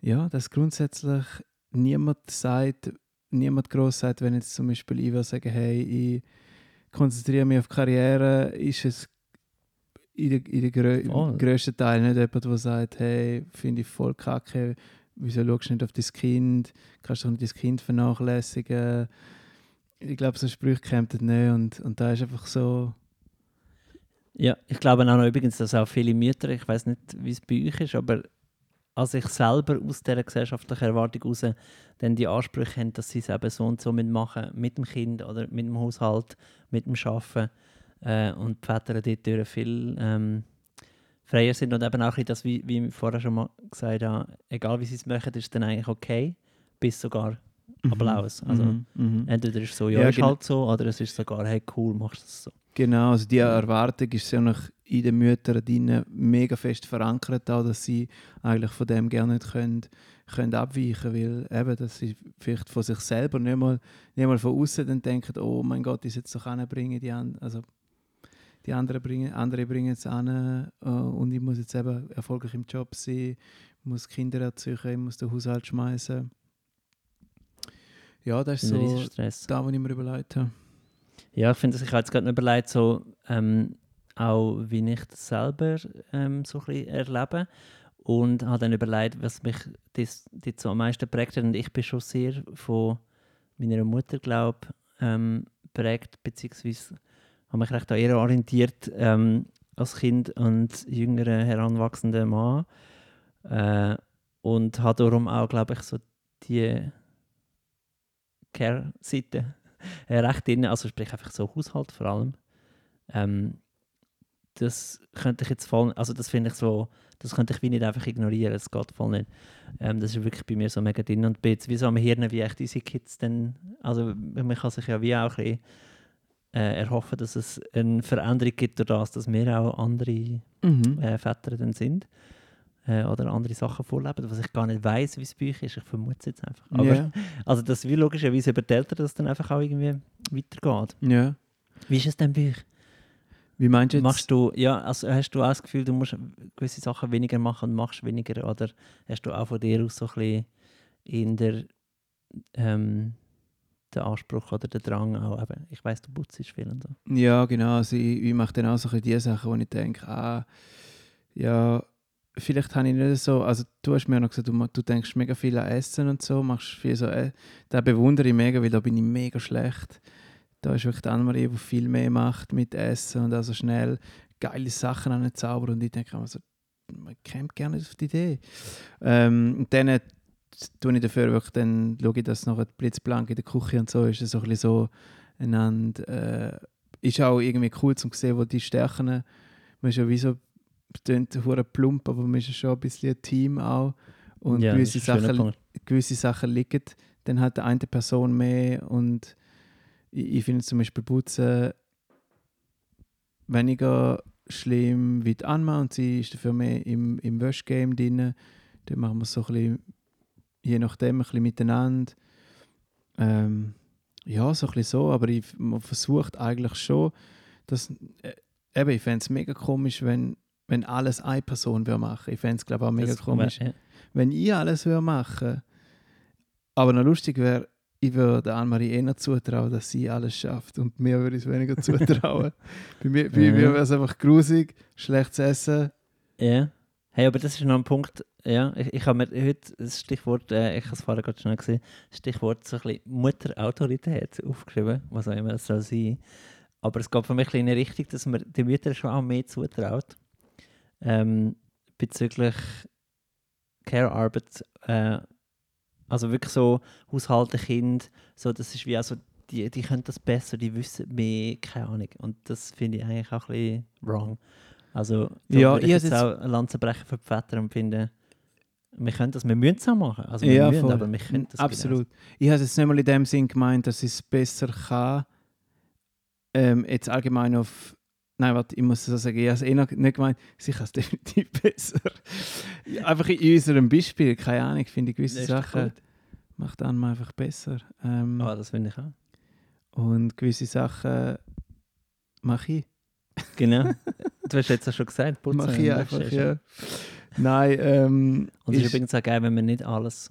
ja, dass grundsätzlich niemand sagt, niemand groß sagt, wenn jetzt zum Beispiel ich will sagen, hey, ich konzentriere mich auf Karriere, ist es in der, in der grö im grössten Teil nicht jemand, der sagt, hey, finde ich voll kacke, wieso schaust du nicht auf dein Kind, kannst doch nicht dein Kind vernachlässigen. Ich glaube, so Sprüche kämen nicht und, und da ist einfach so, Ja, ich glaube auch noch übrigens, dass auch viele Mütter, ich weiß nicht, wie es bei euch ist, aber als ich selber aus dieser gesellschaftlichen Erwartung heraus dann die Ansprüche haben, dass sie es eben so und so machen mit dem Kind oder mit dem Haushalt, mit dem Arbeiten äh, und die Väter dort viel ähm, freier sind und eben auch das, wie, wie ich vorher schon mal gesagt habe, egal wie sie es machen, ist es dann eigentlich okay, bis sogar Applaus. Also Mhm, mhm. entweder ist es so, ja, Ja, ist halt so, oder es ist sogar, hey cool, machst du es so. Genau, also die Erwartung ist ja noch in den Müttern drinnen mega fest verankert, auch, dass sie eigentlich von dem gerne nicht können, können abweichen weil eben, dass sie vielleicht von sich selber nicht mal, nicht mal von außen dann denken, oh mein Gott, ich jetzt doch anbringen, die, an, also die anderen bringen, andere bringen es an äh, und ich muss jetzt eben erfolgreich im Job sein, muss Kinder erziehen, ich muss den Haushalt schmeißen. Ja, das ist Ein so Stress. da, was ich mir überlegt habe. Ja, ich finde, ich habe jetzt gerade überlegt, so, ähm, auch wie ich das selber ähm, so ein bisschen erlebe. Und habe dann überlegt, was mich das, das so am meisten prägt hat. Und ich bin schon sehr von meiner Mutter, glaube ähm, prägt, beziehungsweise habe mich recht an ihr orientiert. Ähm, als Kind und jüngerer heranwachsender Mann. Äh, und habe darum auch, glaube ich, so die Care-Seite äh, recht drin. Also sprich einfach so Haushalt vor allem. Ähm, das könnte ich jetzt voll, also das finde ich so, das könnte ich wie nicht einfach ignorieren, das geht voll nicht. Ähm, das ist wirklich bei mir so mega drin und bin jetzt wie so am Hirn, wie echt unsere Kids dann, also man kann sich ja wie auch ein bisschen, äh, erhoffen, dass es eine Veränderung gibt durch das, dass wir auch andere Mhm. äh, Väter dann sind äh, oder andere Sachen vorleben, was ich gar nicht weiß, wie es bei euch ist. Ich vermute es jetzt einfach. Aber, ja. Also, dass wie logischerweise über die Eltern das dann einfach auch irgendwie weitergeht. ja. Wie ist es denn bei euch? Wie meinst du jetzt? Machst du, ja, also hast du auch das Gefühl, du musst gewisse Sachen weniger machen und machst weniger? Oder hast du auch von dir aus so ein bisschen in der, ähm, den Anspruch oder den Drang auch, eben, ich weiss, du putzt viel und so. Ja, genau. Also ich, ich mache dann auch so ein bisschen die Sachen, wo ich denke, ah, ja, vielleicht habe ich nicht so, also du hast mir noch gesagt, du, du denkst mega viel an Essen und so, machst viel so, äh, da bewundere ich mega, weil da bin ich mega schlecht. Da ist wirklich die Annemarie, die viel mehr macht mit Essen und also schnell geile Sachen an den Zauber und ich denke immer so, man kommt gerne auf die Idee. Ähm, und dann tue ich dafür wirklich, dann schaue ich, dass noch blitzblank in der Küche und so ist, so ein so einander, äh, ist auch irgendwie cool zum sehen, wo die Stärken, man ist ja wie so, klingt hure plump, aber man ist ja schon ein bisschen ein Team auch und Ja, gewisse, Sachen, gewisse Sachen liegen dann hat eine Person mehr und ich, ich finde zum Beispiel Putzen weniger schlimm wie die Anma und sie ist dafür mehr im, im Waschgame drin. Dann machen wir so ein bisschen, je nachdem, ein bisschen miteinander. Ähm, ja, so ein bisschen so, aber ich, man versucht eigentlich schon, dass, äh, eben, ich fände es mega komisch, wenn, wenn alles eine Person würde machen. Ich fände es, glaube ich, auch mega Das- komisch, Ja. wenn ich alles würde machen aber noch lustig wäre, ich würde Anne-Marie eher zutrauen, dass sie alles schafft und mir würde ich es weniger zutrauen. bei mir, bei Ja. mir wäre es einfach grusig, schlechtes Essen. Ja. Hey, aber das ist noch ein Punkt, ja, ich, ich habe mir heute das Stichwort, äh, ich habe es vorher gerade schnell gesehen, Stichwort so ein bisschen Mutterautorität aufgeschrieben, was auch immer das soll sein. Aber es geht für mich ein bisschen in eine Richtung, dass man den Müttern schon auch mehr zutraut. Ähm, bezüglich Care-Arbeit, äh, also wirklich so Haushalte, Kind, so, das ist wie auch so, die, die können das besser, die wissen mehr, keine Ahnung. Und das finde ich eigentlich auch ein bisschen wrong. Also, Ja, würde ich jetzt jetzt- auch eine Lanze brechen für die Väter und finde, wir können das, wir müssen es auch machen. Also, wir Ja, müssen, voll. aber wir können das Absolut. Ich habe es jetzt nicht mal in dem Sinn gemeint, dass ich es besser kann. Ähm, jetzt allgemein auf. Nein, warte, ich muss so sagen, ich habe es eh noch nicht gemeint, kann es definitiv besser. Einfach in unserem Beispiel, keine Ahnung, finde ich gewisse Das ist Sachen macht Anma einfach besser. Ähm, Ah, das finde ich auch. Und gewisse Sachen mache ich. Genau. du hast jetzt ja schon gesagt, putzen. Mache ich einfach, ja. Nein, ähm, Und es ist ist, übrigens auch geil, wenn man nicht alles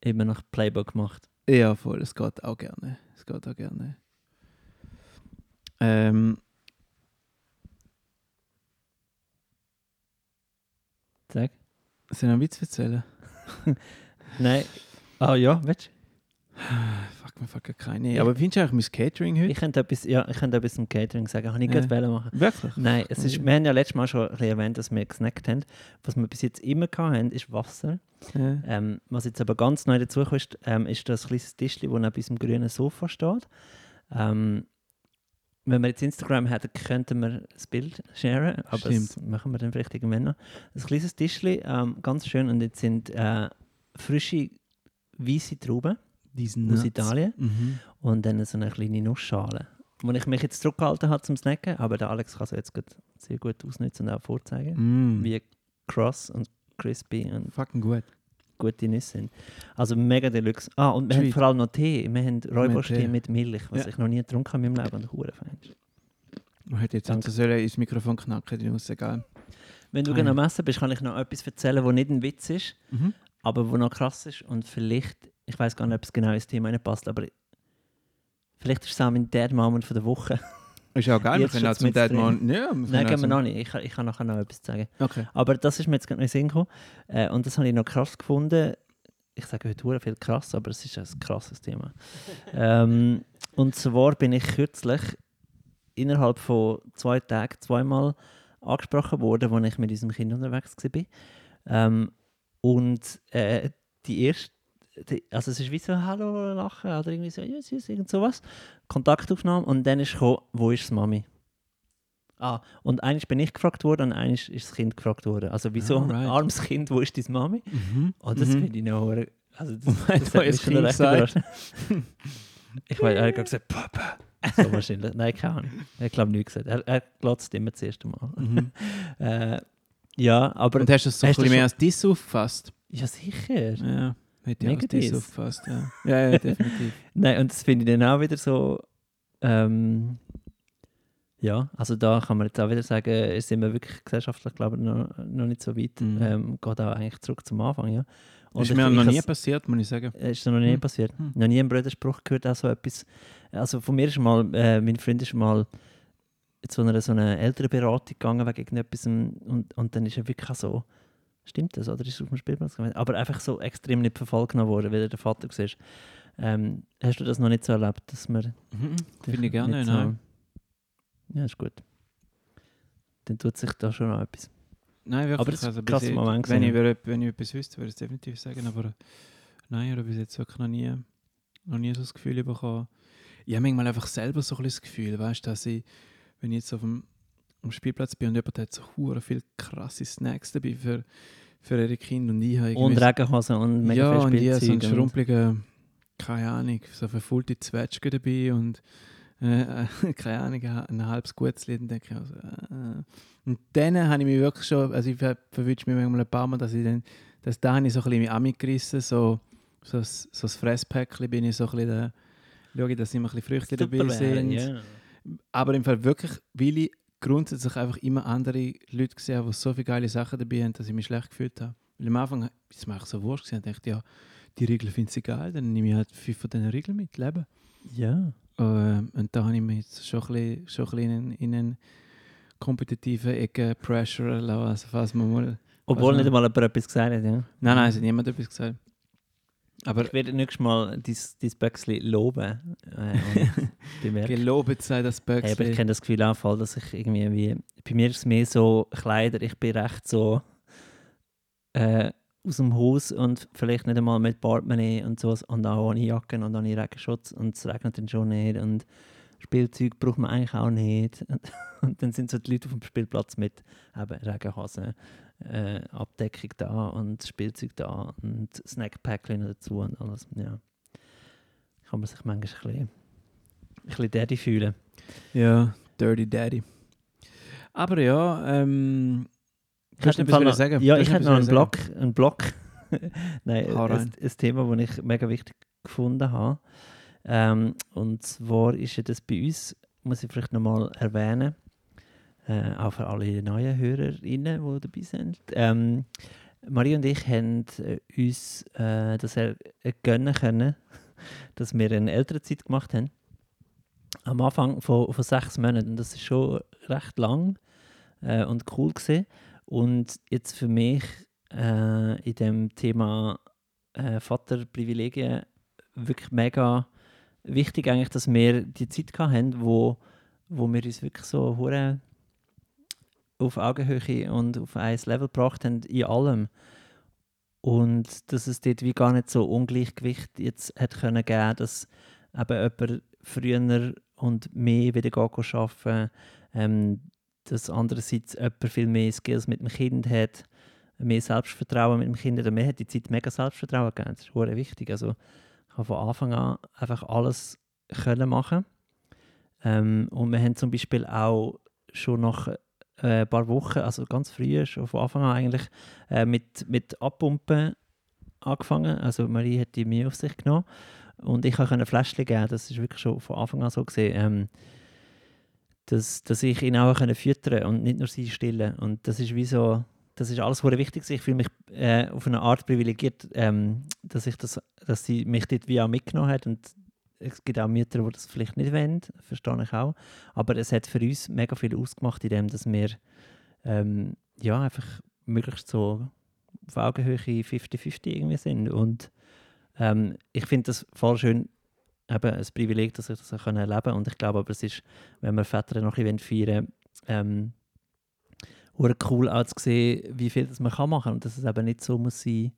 immer nach Playbook macht. ja voll, es geht auch gerne. Es geht auch gerne. Ähm, Sag. soll ich einen Witz erzählen? Nein. Ah ja, willst Fuck, mir fuck keine. Aber findest du eigentlich mein Catering du? heute? Ich könnte etwas, ja, ich könnte etwas im Catering sagen. Habe ich Ja. gerade machen. Wirklich? Nein, es ist, wir haben ja letztes Mal schon ein bisschen erwähnt, dass wir gesnackt haben. Was wir bis jetzt immer hatten, ist Wasser. Ja. Ähm, was jetzt aber ganz neu dazu ist, ähm, ist das kleines Tischchen, das neben unserem grünen Sofa steht. Ähm, wenn wir jetzt Instagram hätten, könnten wir das Bild sharen, aber das Stimmt. machen wir dann vielleicht irgendwann noch. Ein kleines Tischchen, ähm, ganz schön, und jetzt sind äh, frische weiße Trauben Diesen aus Nuts. Italien Mhm. und dann so eine kleine Nussschale. Wo ich mich jetzt zurückgehalten habe zum Snacken, aber der Alex kann es jetzt gut, sehr gut ausnutzen und auch vorzeigen, Mm. wie cross und crispy und Fucking gut. Gute Nüsse sind. Also mega deluxe. Ah, und wir haben Treat. vor allem noch Tee. Wir haben Räuberstee Tee. mit Milch, was Ja. ich noch nie getrunken habe in meinem Leben und hure. Man hätte jetzt Danke. sollen ins Mikrofon knacken, die Nuss, egal. Wenn du Ah, gerne am Essen bist, kann ich noch etwas erzählen, was nicht ein Witz ist, Mhm. aber wo noch krass ist und vielleicht, ich weiß gar nicht, ob es genau ins Thema passt, aber vielleicht ist es auch mein Dad Moment von der Woche. Ist auch geil, wir können auch zum drin. mal... Ja, Nein, gehen wir noch nicht. Ich, kann- ich kann nachher noch etwas sagen. Okay. Aber das ist mir jetzt gerade noch in den Sinn gekommen. Äh, und das habe ich noch krass gefunden. Ich sage heute viel krass, aber es ist ein krasses Thema. ähm, und zwar bin ich kürzlich innerhalb von zwei Tagen zweimal angesprochen worden, als ich mit unserem Kind unterwegs war. Ähm, und äh, die erste, also es ist wie so Hallo lachen oder irgendwie so, ja, süß, irgend sowas. Kontaktaufnahme und dann ist gekommen, wo ist Mami? Ah, und eines bin ich gefragt worden und eines ist das Kind gefragt worden. Also wieso Ah, ein armes Kind, wo ist deine Mami? Mhm. Oh, das Mhm. finde ich noch... Also das, hat das mich schon recht überrascht. ich weiß, er hat gerade gesagt, Papa. So wahrscheinlich. Nein, keine Ahnung. Er hat glaube nicht gesagt. Er, er glotzt immer das erste Mal. Mhm. äh, ja, aber... Und hast du es so ein Hast du bisschen mehr als Diss aufgefasst? ja, sicher. Ja, hätte ich Diss. aufgefasst, ja. Ja, ja, definitiv. Nein, und das finde ich dann auch wieder so. Ähm, ja, also da kann man jetzt auch wieder sagen, sind wir wirklich gesellschaftlich, glaube ich, noch, noch nicht so weit. Mhm. Ähm, geht auch eigentlich zurück zum Anfang, ja. ist ich- mir noch nie passiert, muss ich sagen. äh, Ist noch nie Hm. passiert. Hm. Noch nie einen Brüderspruch gehört, auch so etwas. Also von mir ist mal, äh, mein Freund ist mal zu einer so einer älteren Beratung gegangen wegen irgendetwas und, und dann ist er wirklich auch so, stimmt das, oder ist er auf dem Spielplatz gewesen? Aber einfach so extrem nicht verfolgt worden, weil der Vater war. Ähm, hast du das noch nicht so erlebt, dass man Mhm. Finde ich gerne, nicht nein. Ja, ist gut. Dann tut sich da schon noch etwas. Nein, wirklich. Aber das also krasser jetzt- Moment wenn, ich, wenn ich etwas wüsste, würde ich es definitiv sagen. Aber nein, ich habe bis jetzt wirklich noch nie, noch nie so das Gefühl bekommen. Ich habe manchmal einfach selber so ein bisschen das Gefühl, weißt, dass ich, wenn ich jetzt auf dem, am Spielplatz bin und jemand hat so hure viel krasse Snacks dabei für, für ihre Kinder und ich habe Und Regenhosen und mega ja, viel und ich so einen Spielzeug. und- schrumpeligen, keine Ahnung, so verfüllte Zwetschge dabei und äh, keine Ahnung, ein halbes Gutzli. Dann denke ich also, äh. Und dann habe ich mich wirklich schon, also ich ver verwünsche mich manchmal ein paar Mal, dass ich dann, dass da habe ich so ein bisschen mich angerissen, so, so, so ein Fresspäckchen bin ich so ein bisschen, da, schaue ich, dass immer ein bisschen Früchte dabei sind. ja. Aber im Fall wirklich, weil ich grundsätzlich einfach immer andere Leute gesehen die so viele geile Sachen dabei haben, dass ich mich schlecht gefühlt habe. Weil am Anfang ist es mir so wurscht gewesen. Ich dachte, ja, die Regeln finden sie geil, dann nehme ich halt fünf von diesen Regeln mit, leben. Ja. Ähm, und da habe ich mich jetzt schon ein bisschen, schon ein bisschen in, in einen kompetitiven Ecke pressure lassen, also falls man mal... Obwohl nicht einmal jemand etwas gesagt hat, ja. Nein, nein, es hat niemand etwas gesagt. Aber Ich werde nächstes Mal dein, dein Böckchen loben. Äh, gelobt sei das Hey, aber ich Böckchen. kenne das Gefühl auch voll, dass ich irgendwie wie... Bei mir ist es mehr so Kleider, ich bin recht so äh, aus dem Haus und vielleicht nicht einmal mit Portemonnaie und so und auch ohne Jacken und ohne Regenschutz und es regnet dann schon nicht und Spielzeug braucht man eigentlich auch nicht. Und, und dann sind so die Leute auf dem Spielplatz mit eben Regenhosen, äh, Abdeckung da und Spielzeug da und Snackpäckchen dazu und alles. Ja. Kann man sich manchmal ein bisschen, ein bisschen daddy fühlen. Ja, Dirty Daddy. Aber ja, ähm... Fall wollen noch, sagen? Ja, Du ich hätte noch einen Blog. Einen Blog. Nein, ein, ein Thema, das ich mega wichtig gefunden habe. Ähm, und zwar ist ja das bei uns, muss ich vielleicht nochmal erwähnen, äh, auch für alle neuen Hörerinnen, die dabei sind. Ähm, Marie und ich haben äh, uns äh, das er äh, gönnen können, dass wir eine Elternzeit gemacht haben. Am Anfang von, von sechs Monaten. Und das ist schon recht lang äh, und cool gesehen. Und jetzt für mich äh, in dem Thema äh, Vaterprivilegien wirklich mega wichtig eigentlich, dass wir die Zeit haben, wo, wo wir uns wirklich so hure auf Augenhöhe und auf ein Level gebracht haben in allem. Und dass es dort wie gar nicht so Ungleichgewicht jetzt hat können geben, dass eben jemand früher und mehr wieder arbeiten ähm, dass andererseits jemand viel mehr Skills mit dem Kind hat, mehr Selbstvertrauen mit dem Kind hat. Und mir hat die Zeit mega Selbstvertrauen gegeben. Das ist sehr wichtig. Also ich habe von Anfang an einfach alles können machen. Ähm, und wir haben zum Beispiel auch schon nach ein paar Wochen, also ganz früh, schon von Anfang an eigentlich, äh, mit, mit Abpumpen angefangen. Also Marie hat die mir auf sich genommen. Und ich konnte ein Fläschchen geben. Das ist wirklich schon von Anfang an so gesehen. Ähm, dass, dass ich ihn auch füttern und nicht nur sie stillen. Und das ist wie so, das ist alles sehr wichtig. Ich fühle mich äh, auf eine Art privilegiert, ähm, dass, ich das, dass sie mich dort wie auch mitgenommen hat. Und es gibt auch Mütter, die das vielleicht nicht wollen, verstehe ich auch. Aber es hat für uns mega viel ausgemacht, in dem, dass wir ähm, ja, einfach möglichst so auf Augenhöhe 50-50 irgendwie sind. Und ähm, ich finde das voll schön, eben ein Privileg, dass ich das auch erleben kann. Und ich glaube aber, es ist, wenn wir Väter noch ein bisschen feiern ähm, cool auch zu sehen, wie viel das man machen kann. Und dass es eben nicht so muss sein,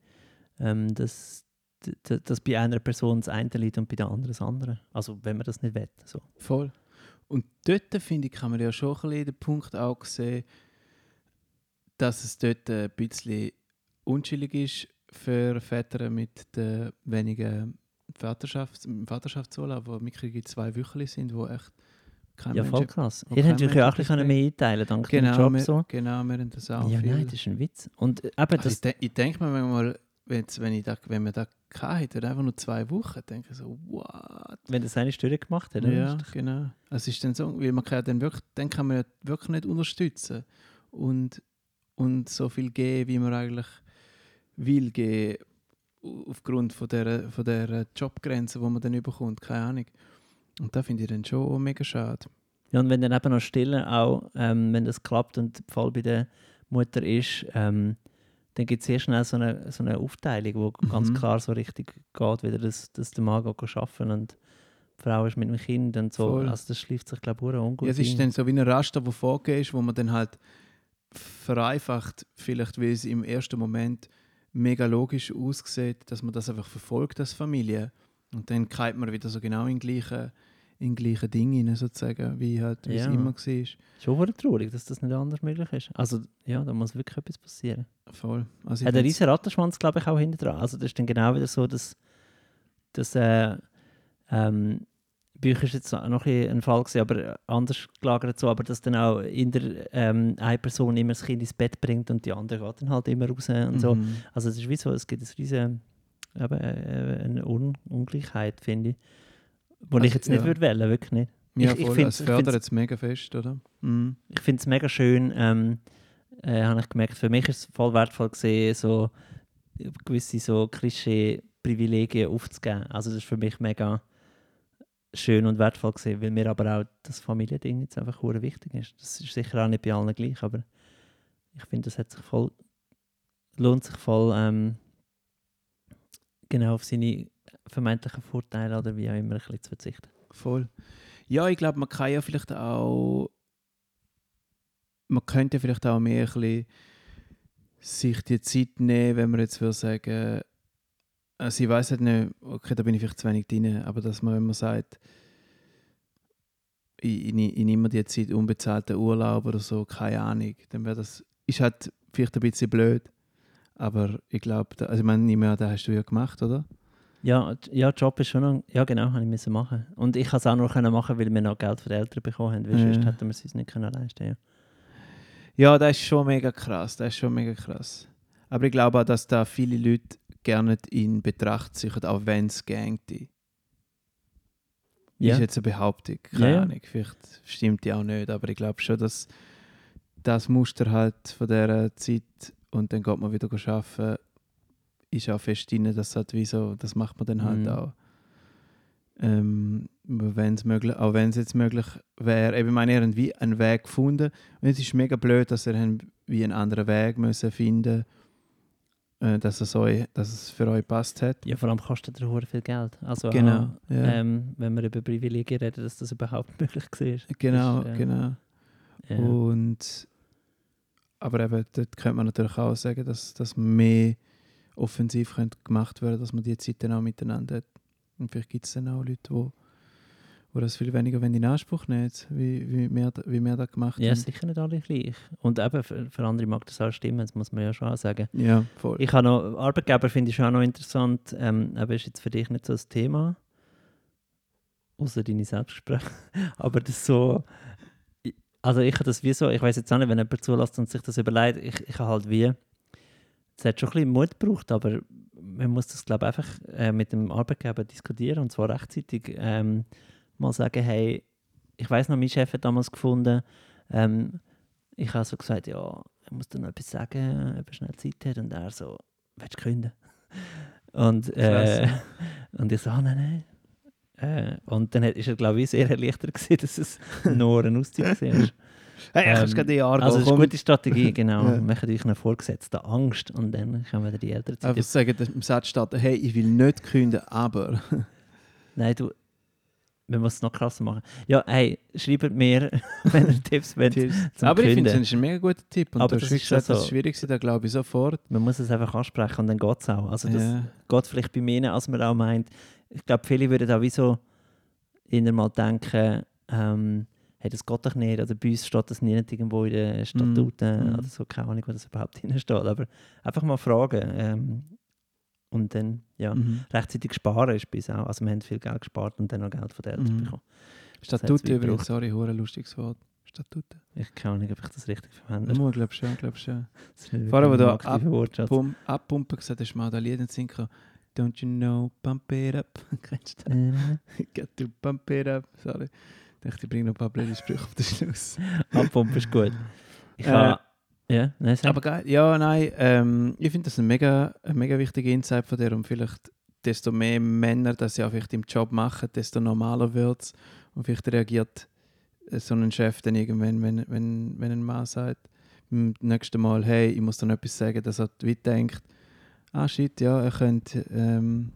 ähm, dass, dass bei einer Person das eine liegt und bei der anderen das andere. Also wenn man das nicht will. So. Voll. Und dort, finde ich, kann man ja schon ein bisschen den Punkt auch sehen, dass es dort ein bisschen unschillig ist für Väter mit den wenigen Vaterschafts Vaterschaftsurlaub, wo mittlerweile zwei Wochen sind, wo echt kein ja, voll krass. Ihr hättet natürlich auch ein mehr einteilen, dank genau, Job wir, so. Genau, wir haben das auch Ja, viel. nein, das ist ein Witz. Und eben das... Ich, de ich denke mir manchmal, Jetzt, wenn, ich da, wenn man da hatte, einfach nur zwei Wochen, denke ich so, what? Wenn das eine Stunde gemacht hat, Ja, genau. Es ist dann so, weil man kann dann wirklich, dann kann man ja wirklich nicht unterstützen und, und so viel geben, wie man eigentlich will geben, aufgrund von der, von der Jobgrenze, die man dann überkommt, keine Ahnung. Und da finde ich dann schon mega schade. Ja, und wenn dann eben noch Stille auch, ähm, wenn das klappt und der Fall bei der Mutter ist, ähm, dann gibt es sehr schnell so eine, so eine Aufteilung, wo mhm. ganz klar so richtig geht, wieder, dass, dass der Mann geht arbeiten und die Frau ist mit dem Kind und so. Voll. Also das schläft sich, glaube ich, ungut Ja, es ist dann so wie ein Raster, der vorgegeben ist, wo man dann halt vereinfacht, vielleicht weil es im ersten Moment mega logisch aussieht, dass man das einfach verfolgt als Familie. Und dann kreiert man wieder so genau in gleichen in gleichen Dinge sozusagen, wie, halt, wie ja. es immer war. Schon traurig, dass das nicht anders möglich ist. Also ja, da muss wirklich etwas passieren. Voll. Also Hat der riesen Rattenschwanz, glaube ich, auch hinten dran. Also das ist dann genau wieder so, dass, dass äh, ähm, Bücher ist jetzt noch ein Fall gewesen, aber anders gelagert so, aber dass dann auch in der ähm, eine Person immer das Kind ins Bett bringt und die andere geht dann halt immer raus und mhm. so. Also es ist wie so, es gibt ein riesen, eben, äh, eine Un Ungleichheit, finde ich. Wo also, ich jetzt nicht ja. würde wählen, wirklich nicht. Ja, ich, voll, ich es fördert es mega fest, oder? Mhm. Ich finde es mega schön, ähm, äh, habe ich gemerkt, für mich ist es voll wertvoll gesehen, so gewisse so Klischee-Privilegien aufzugeben. Also das ist für mich mega schön und wertvoll gesehen, weil mir aber auch das Familiending jetzt einfach sehr wichtig ist. Das ist sicher auch nicht bei allen gleich, aber ich finde, das hat sich voll, lohnt sich voll ähm, genau auf seine vermeintlichen Vorteile oder wie auch immer ein bisschen zu verzichten. Voll. Ja, ich glaube, man kann ja vielleicht auch, man könnte vielleicht auch mehr ein bisschen sich die Zeit nehmen, wenn man jetzt will sagen, also ich weiß halt nicht, okay, da bin ich vielleicht zu wenig drin, aber dass man, wenn man sagt, ich, ich, ich nehme die Zeit unbezahlten Urlaub oder so, keine Ahnung, dann wäre das, ist halt vielleicht ein bisschen blöd, aber ich glaube, also ich meine, nicht mehr, das hast du ja gemacht, oder? Ja, ja, Job ist schon noch, ja genau, habe ich müssen machen. Und ich konnte es auch nur können machen, weil wir noch Geld von den Eltern bekommen haben, weil ja. sonst hätten wir es uns nicht können leisten ja. ja, das ist schon mega krass, das ist schon mega krass. Aber ich glaube auch, dass da viele Leute gerne in Betracht ziehen, auch wenn es gängt. Ja. Ist jetzt eine Behauptung, keine ja, Ahnung, vielleicht stimmt die auch nicht, aber ich glaube schon, dass das Muster halt von dieser Zeit und dann geht man wieder arbeiten ist auch fest drin, dass halt wie so, das macht man dann halt mhm. auch. Ähm, wenn's möglich, auch wenn es jetzt möglich wäre, eben meine, er wie einen Weg gefunden und es ist mega blöd, dass er wie einen anderen Weg müssen finden äh, dass, es euch, dass es für euch passt hat. Ja, vor allem kostet er viel Geld. Also genau, auch, ja. ähm, wenn wir über Privilegien reden, dass das überhaupt möglich war. Genau, ist, äh, genau. Ja. Und aber eben, dort könnte man natürlich auch sagen, dass, dass mehr offensiv gemacht werden dass man die Zeit dann auch miteinander hat. Und vielleicht gibt es dann auch Leute, die wo das viel weniger in Anspruch nehmen, wie, wie, wir, wie wir das gemacht ja, haben. Ja, sicher nicht alle gleich. Und eben, für, für, andere mag das auch stimmen, das muss man ja schon auch sagen. Ja, voll. Ich habe noch, Arbeitgeber finde ich schon auch noch interessant, ähm, aber ist jetzt für dich nicht so das Thema, außer deine Selbstgespräche, aber das so, also ich habe das wie so, ich weiß jetzt auch nicht, wenn jemand zulässt und sich das überlegt, ich, ich habe halt wie, es hat schon ein bisschen Mut gebraucht, aber man muss das, glaube ich, einfach äh, mit dem Arbeitgeber diskutieren und zwar rechtzeitig ähm, mal sagen, hey, ich weiß noch, mein Chef hat damals gefunden, ähm, ich habe so gesagt, ja, ich muss dir noch etwas sagen, ob er schnell Zeit hat und er so, willst du künden? Und, äh, und ich so, oh, nein, nein. Äh, und dann ist er, glaube ich, sehr erleichtert gewesen, dass es nur eine Auszeit war. Hey, ähm, kannst gerade Jahr Also, das ist eine gute Strategie, genau. ja. Machen euch eine vorgesetzte Angst und dann kommen wieder die älteren Zeit. Einfach sagen, dass im Satz steht, hey, ich will nicht künden, aber. Nein, du, wir müssen es noch krasser machen. Ja, hey, schreibt mir, wenn ihr Tipps wollt. Tipps. zum Aber ich finde, das ist ein mega guter Tipp. Und Aber du das ist gesagt, das so. ist schwierig, da glaube ich sofort. Man muss es einfach ansprechen und dann geht es auch. Also das ja. geht vielleicht bei mir, als man auch meint. Ich glaube, viele würden da wie so eher mal denken, ähm, hey, das geht doch nicht. Oder bei uns steht das nicht irgendwo in den Statuten Mhm. oder so, keine Ahnung, wo das überhaupt drin steht. Aber einfach mal fragen. Ähm, und dann, ja, Mhm. rechtzeitig sparen ist bei uns auch. Also wir haben viel Geld gespart und dann noch Geld von den Eltern Mhm. bekommen. Statute übrigens, sorry, hure lustiges Wort. Statute. Ich keine Ahnung, ob ich das richtig verwende. Ich glaube schon, glaube schon. Nicht Vor allem, Wortschatz. Pum, abpumpen gesagt hast, mal da Lied in Sinn. Don't you know, pump it up. Kennst du das? Äh, Get to pump it up. Sorry. Ich dachte, ich bringe noch ein paar blöde Sprüche auf den Schluss. Abpumpen ist gut. Ich Äh, habe... ja, nein. Aber geil, ja, nein, ähm, ich finde das ein mega, ein mega wichtiger Insight von dir und vielleicht desto mehr Männer das ja vielleicht im Job machen, desto normaler wird es und vielleicht reagiert äh, so ein Chef dann irgendwann, wenn, wenn, wenn ein Mann sagt, beim nächsten Mal, hey, ich muss dann etwas sagen, dass er wie denkt, ah shit, ja, er könnte, ähm,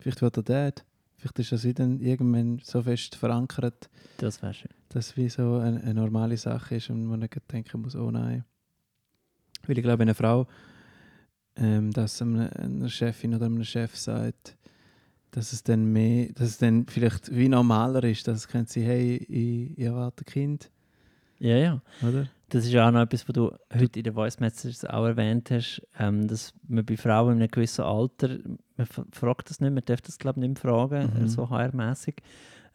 vielleicht wird er Dad, vielleicht ist das wieder irgendwann so fest verankert, das wäre schön. dass es wie so eine, eine normale Sache ist und man nicht denken muss, oh nein. Weil ich glaube, eine Frau, ähm, dass einer, einer Chefin oder einem Chef sagt, dass es dann mehr, dass es dann vielleicht wie normaler ist, dass es sie, hey, ich, ich erwarte ein Kind, Ja, ja. oder? Das ist ja auch noch etwas, was du heute in den Voice Messages auch erwähnt hast, ähm, dass man bei Frauen in einem gewissen Alter, man fragt das nicht, man darf das glaube ich nicht mehr fragen, Mhm. so HR-mäßig,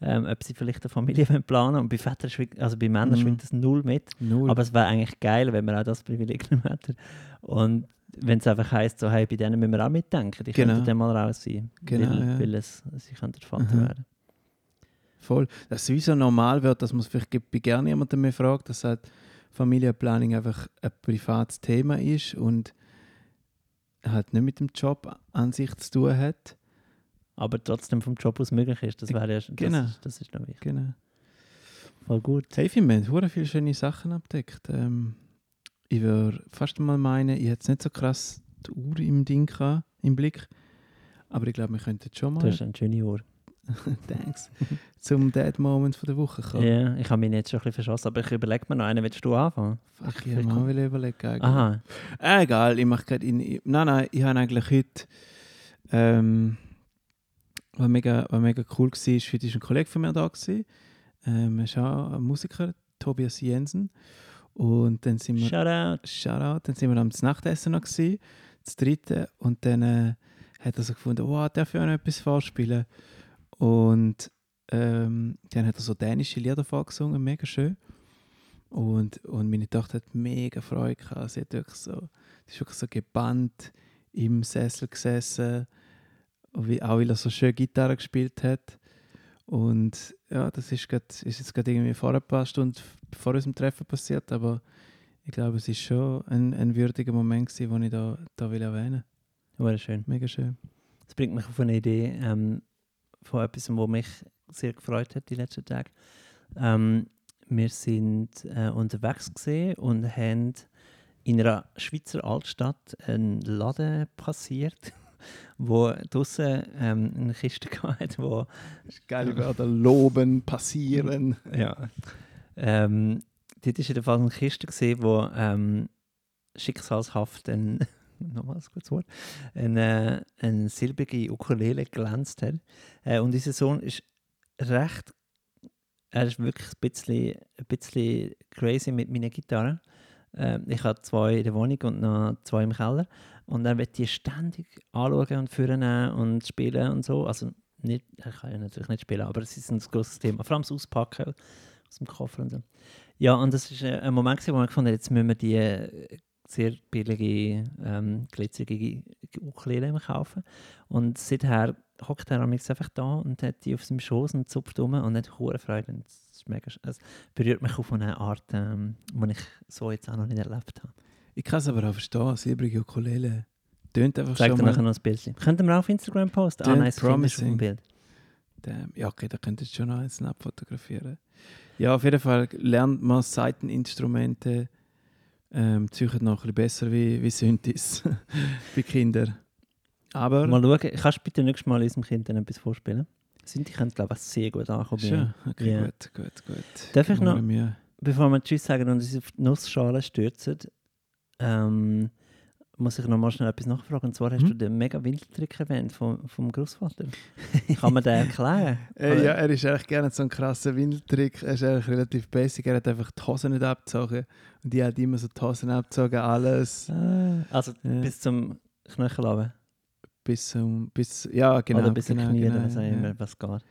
ähm, ob sie vielleicht eine Familie wollen planen und bei Vätern, schwingt- also bei Männern Mhm. schwingt das null mit, Null. aber es wäre eigentlich geil, wenn man auch das Privileg nicht hätte. Und wenn es einfach heisst, so, hey, bei denen müssen wir auch mitdenken, die Genau. könnten dann mal raus sein, Genau, weil, ja. weil es, sie könnten Vater Mhm. werden. Voll. Dass es so normal wird, dass man es vielleicht bei gerne jemanden mehr fragt, dass halt Familienplanung einfach ein privates Thema ist und halt nicht mit dem Job an sich zu tun hat. Aber trotzdem vom Job aus möglich ist, das wäre ja, das, Genau. ist, das ist noch wichtig. Genau. Voll gut. Hey, wir haben verdammt viele schöne Sachen abdeckt. Ähm, ich würde fast mal meinen, ich hätte nicht so krass die Uhr im Ding gehabt, im Blick. Aber ich glaube, wir könnten schon Du mal, hast eine schöne Uhr. thanks, zum Dead Moment von der Woche kommen. Ja, ich habe mich jetzt schon ein bisschen verschossen, aber ich überlege mir noch einen. Willst du anfangen? Fuck, Ich- habe mal überlegen. eigentlich. Aha, Äh, egal, ich mache gerade. Nein, nein, ich habe eigentlich heute. Ähm, was, mega, was mega cool war, ist, heute war ein Kollege von mir da. Gewesen. Ähm, er ist auch ein Musiker, Tobias Jensen. Und dann sind wir. Shoutout. Shoutout. Dann sind wir am Nachtessen noch gewesen, das dritte. Und dann äh, hat er so gefunden, wow, darf ich auch noch etwas vorspielen? Und ähm, dann hat er so dänische Lieder vorgesungen, mega schön. Und, und meine Tochter hat mega Freude gehabt. Sie hat wirklich so, sie ist wirklich so gebannt im Sessel gesessen, wie, auch weil er so schön Gitarre gespielt hat. Und ja, das ist, grad, ist jetzt gerade irgendwie vor ein paar Stunden vor unserem Treffen passiert, aber ich glaube, es ist schon ein, ein würdiger Moment gewesen, den ich da, da will erwähnen War schön. Mega schön. Das bringt mich auf eine Idee ähm, von etwas, was mich sehr gefreut hat die letzten Tage. Ähm, wir sind äh, unterwegs gesehen und haben in einer Schweizer Altstadt einen Laden passiert, wo draußen ähm, eine Kiste hatte, wo Geile Wörter, loben, passieren. Ja. Ähm, dort war in der Fall eine Kiste, gewesen, wo ähm, schicksalshaft ein, nochmal ein gutes Wort, eine, eine silbrige Ukulele glänzt hat. Äh, und unser Sohn ist recht, er ist wirklich ein bisschen, ein bisschen crazy mit meiner Gitarre. Ähm, ich habe zwei in der Wohnung und noch zwei im Keller. Und er wird die ständig anschauen und führen und spielen und so. Also nicht, er kann ja natürlich nicht spielen, aber es ist ein großes Thema. Vor allem das Auspacken aus dem Koffer und so. Ja, und das ist äh, ein Moment, wo wir gefunden haben, jetzt müssen wir die äh, sehr billige, ähm, glitzerige Ukulele kaufen. Und seither hockt er einfach da und hat die auf seinem Schoß und zupft um und hat hohe Freude. Und das ist mega, es berührt mich auf eine Art, ähm, die ich so jetzt auch noch nicht erlebt habe. Ich kann es aber auch verstehen, silbrige Ukulele. Tönt einfach Zeig schon dir nachher mal. noch ein Bild. Könnten wir auch auf Instagram posten? Ah nein, das findest du auf promising. dem Bild. Damn. Ja, okay, da könntest du schon noch eins abfotografieren. Ja, auf jeden Fall lernt man Seiteninstrumente, ähm, züchtet noch ein bisschen besser wie, wie Synthes bei Kindern. Aber Mal schauen, kannst du bitte nächstes Mal unserem Kind dann etwas vorspielen? sind die können, glaube ich, sehr gut ankommen. mir. Okay, Ja. gut, gut, gut. Darf ich Geben noch-. Bevor wir Tschüss sagen und uns auf die Nussschale stürzen, ähm, muss ich noch mal schnell etwas nachfragen. Und zwar hast Hm? du den mega Windeltrick erwähnt vom, vom Großvater. Kann man den erklären? Äh, ja, er ist eigentlich gerne so ein krasser Windeltrick. Er ist eigentlich relativ basic. Er hat einfach die Hosen nicht abgezogen. Und die hat immer so die Hosen abgezogen, alles. Ah, Also Ja. bis zum Knöchel runter. Bis zum, bis, ja, genau. Oder bis zum genau, Knie, genau, auch ja. immer, was geht.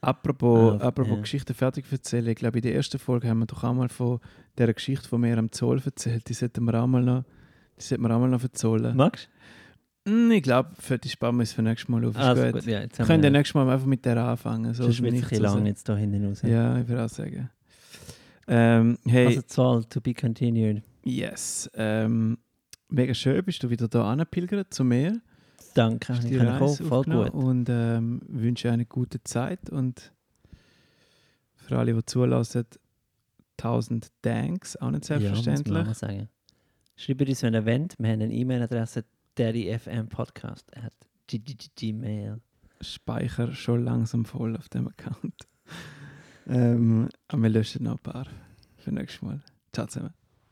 Apropos, Ah, apropos ja. Geschichten fertig erzählen, ich glaube, in der ersten Folge haben wir doch auch mal von dieser Geschichte von mir am Zoll erzählt. Die sollten wir auch mal noch, die sollten wir auch mal noch erzählen. Magst Hm, ich glaube, für die sparen wir es für nächstes Mal auf. du? Also gut. gut, ja, jetzt Wir können wir, ja nächstes Mal einfach mit der anfangen. So sonst wird es ein bisschen lang jetzt da hinten raus. Ja, ich würde auch sagen. Ähm, hey, Also Zahl, to be continued. yes. Ähm, mega schön, bist du wieder da angepilgert zu mir. Danke, ich kann kommen, voll gut. Und ähm, wünsche eine gute Zeit und für alle, die zulassen, tausend Thanks, auch nicht Ja, muss man selbstverständlich. auch sagen. Schreibt uns, wenn ihr wollt. Wir haben eine E-Mail-Adresse daddyfmpodcast at gmail. Speicher schon langsam voll auf dem Account. ähm, aber wir löschen noch ein paar für nächstes Mal. Ciao zusammen.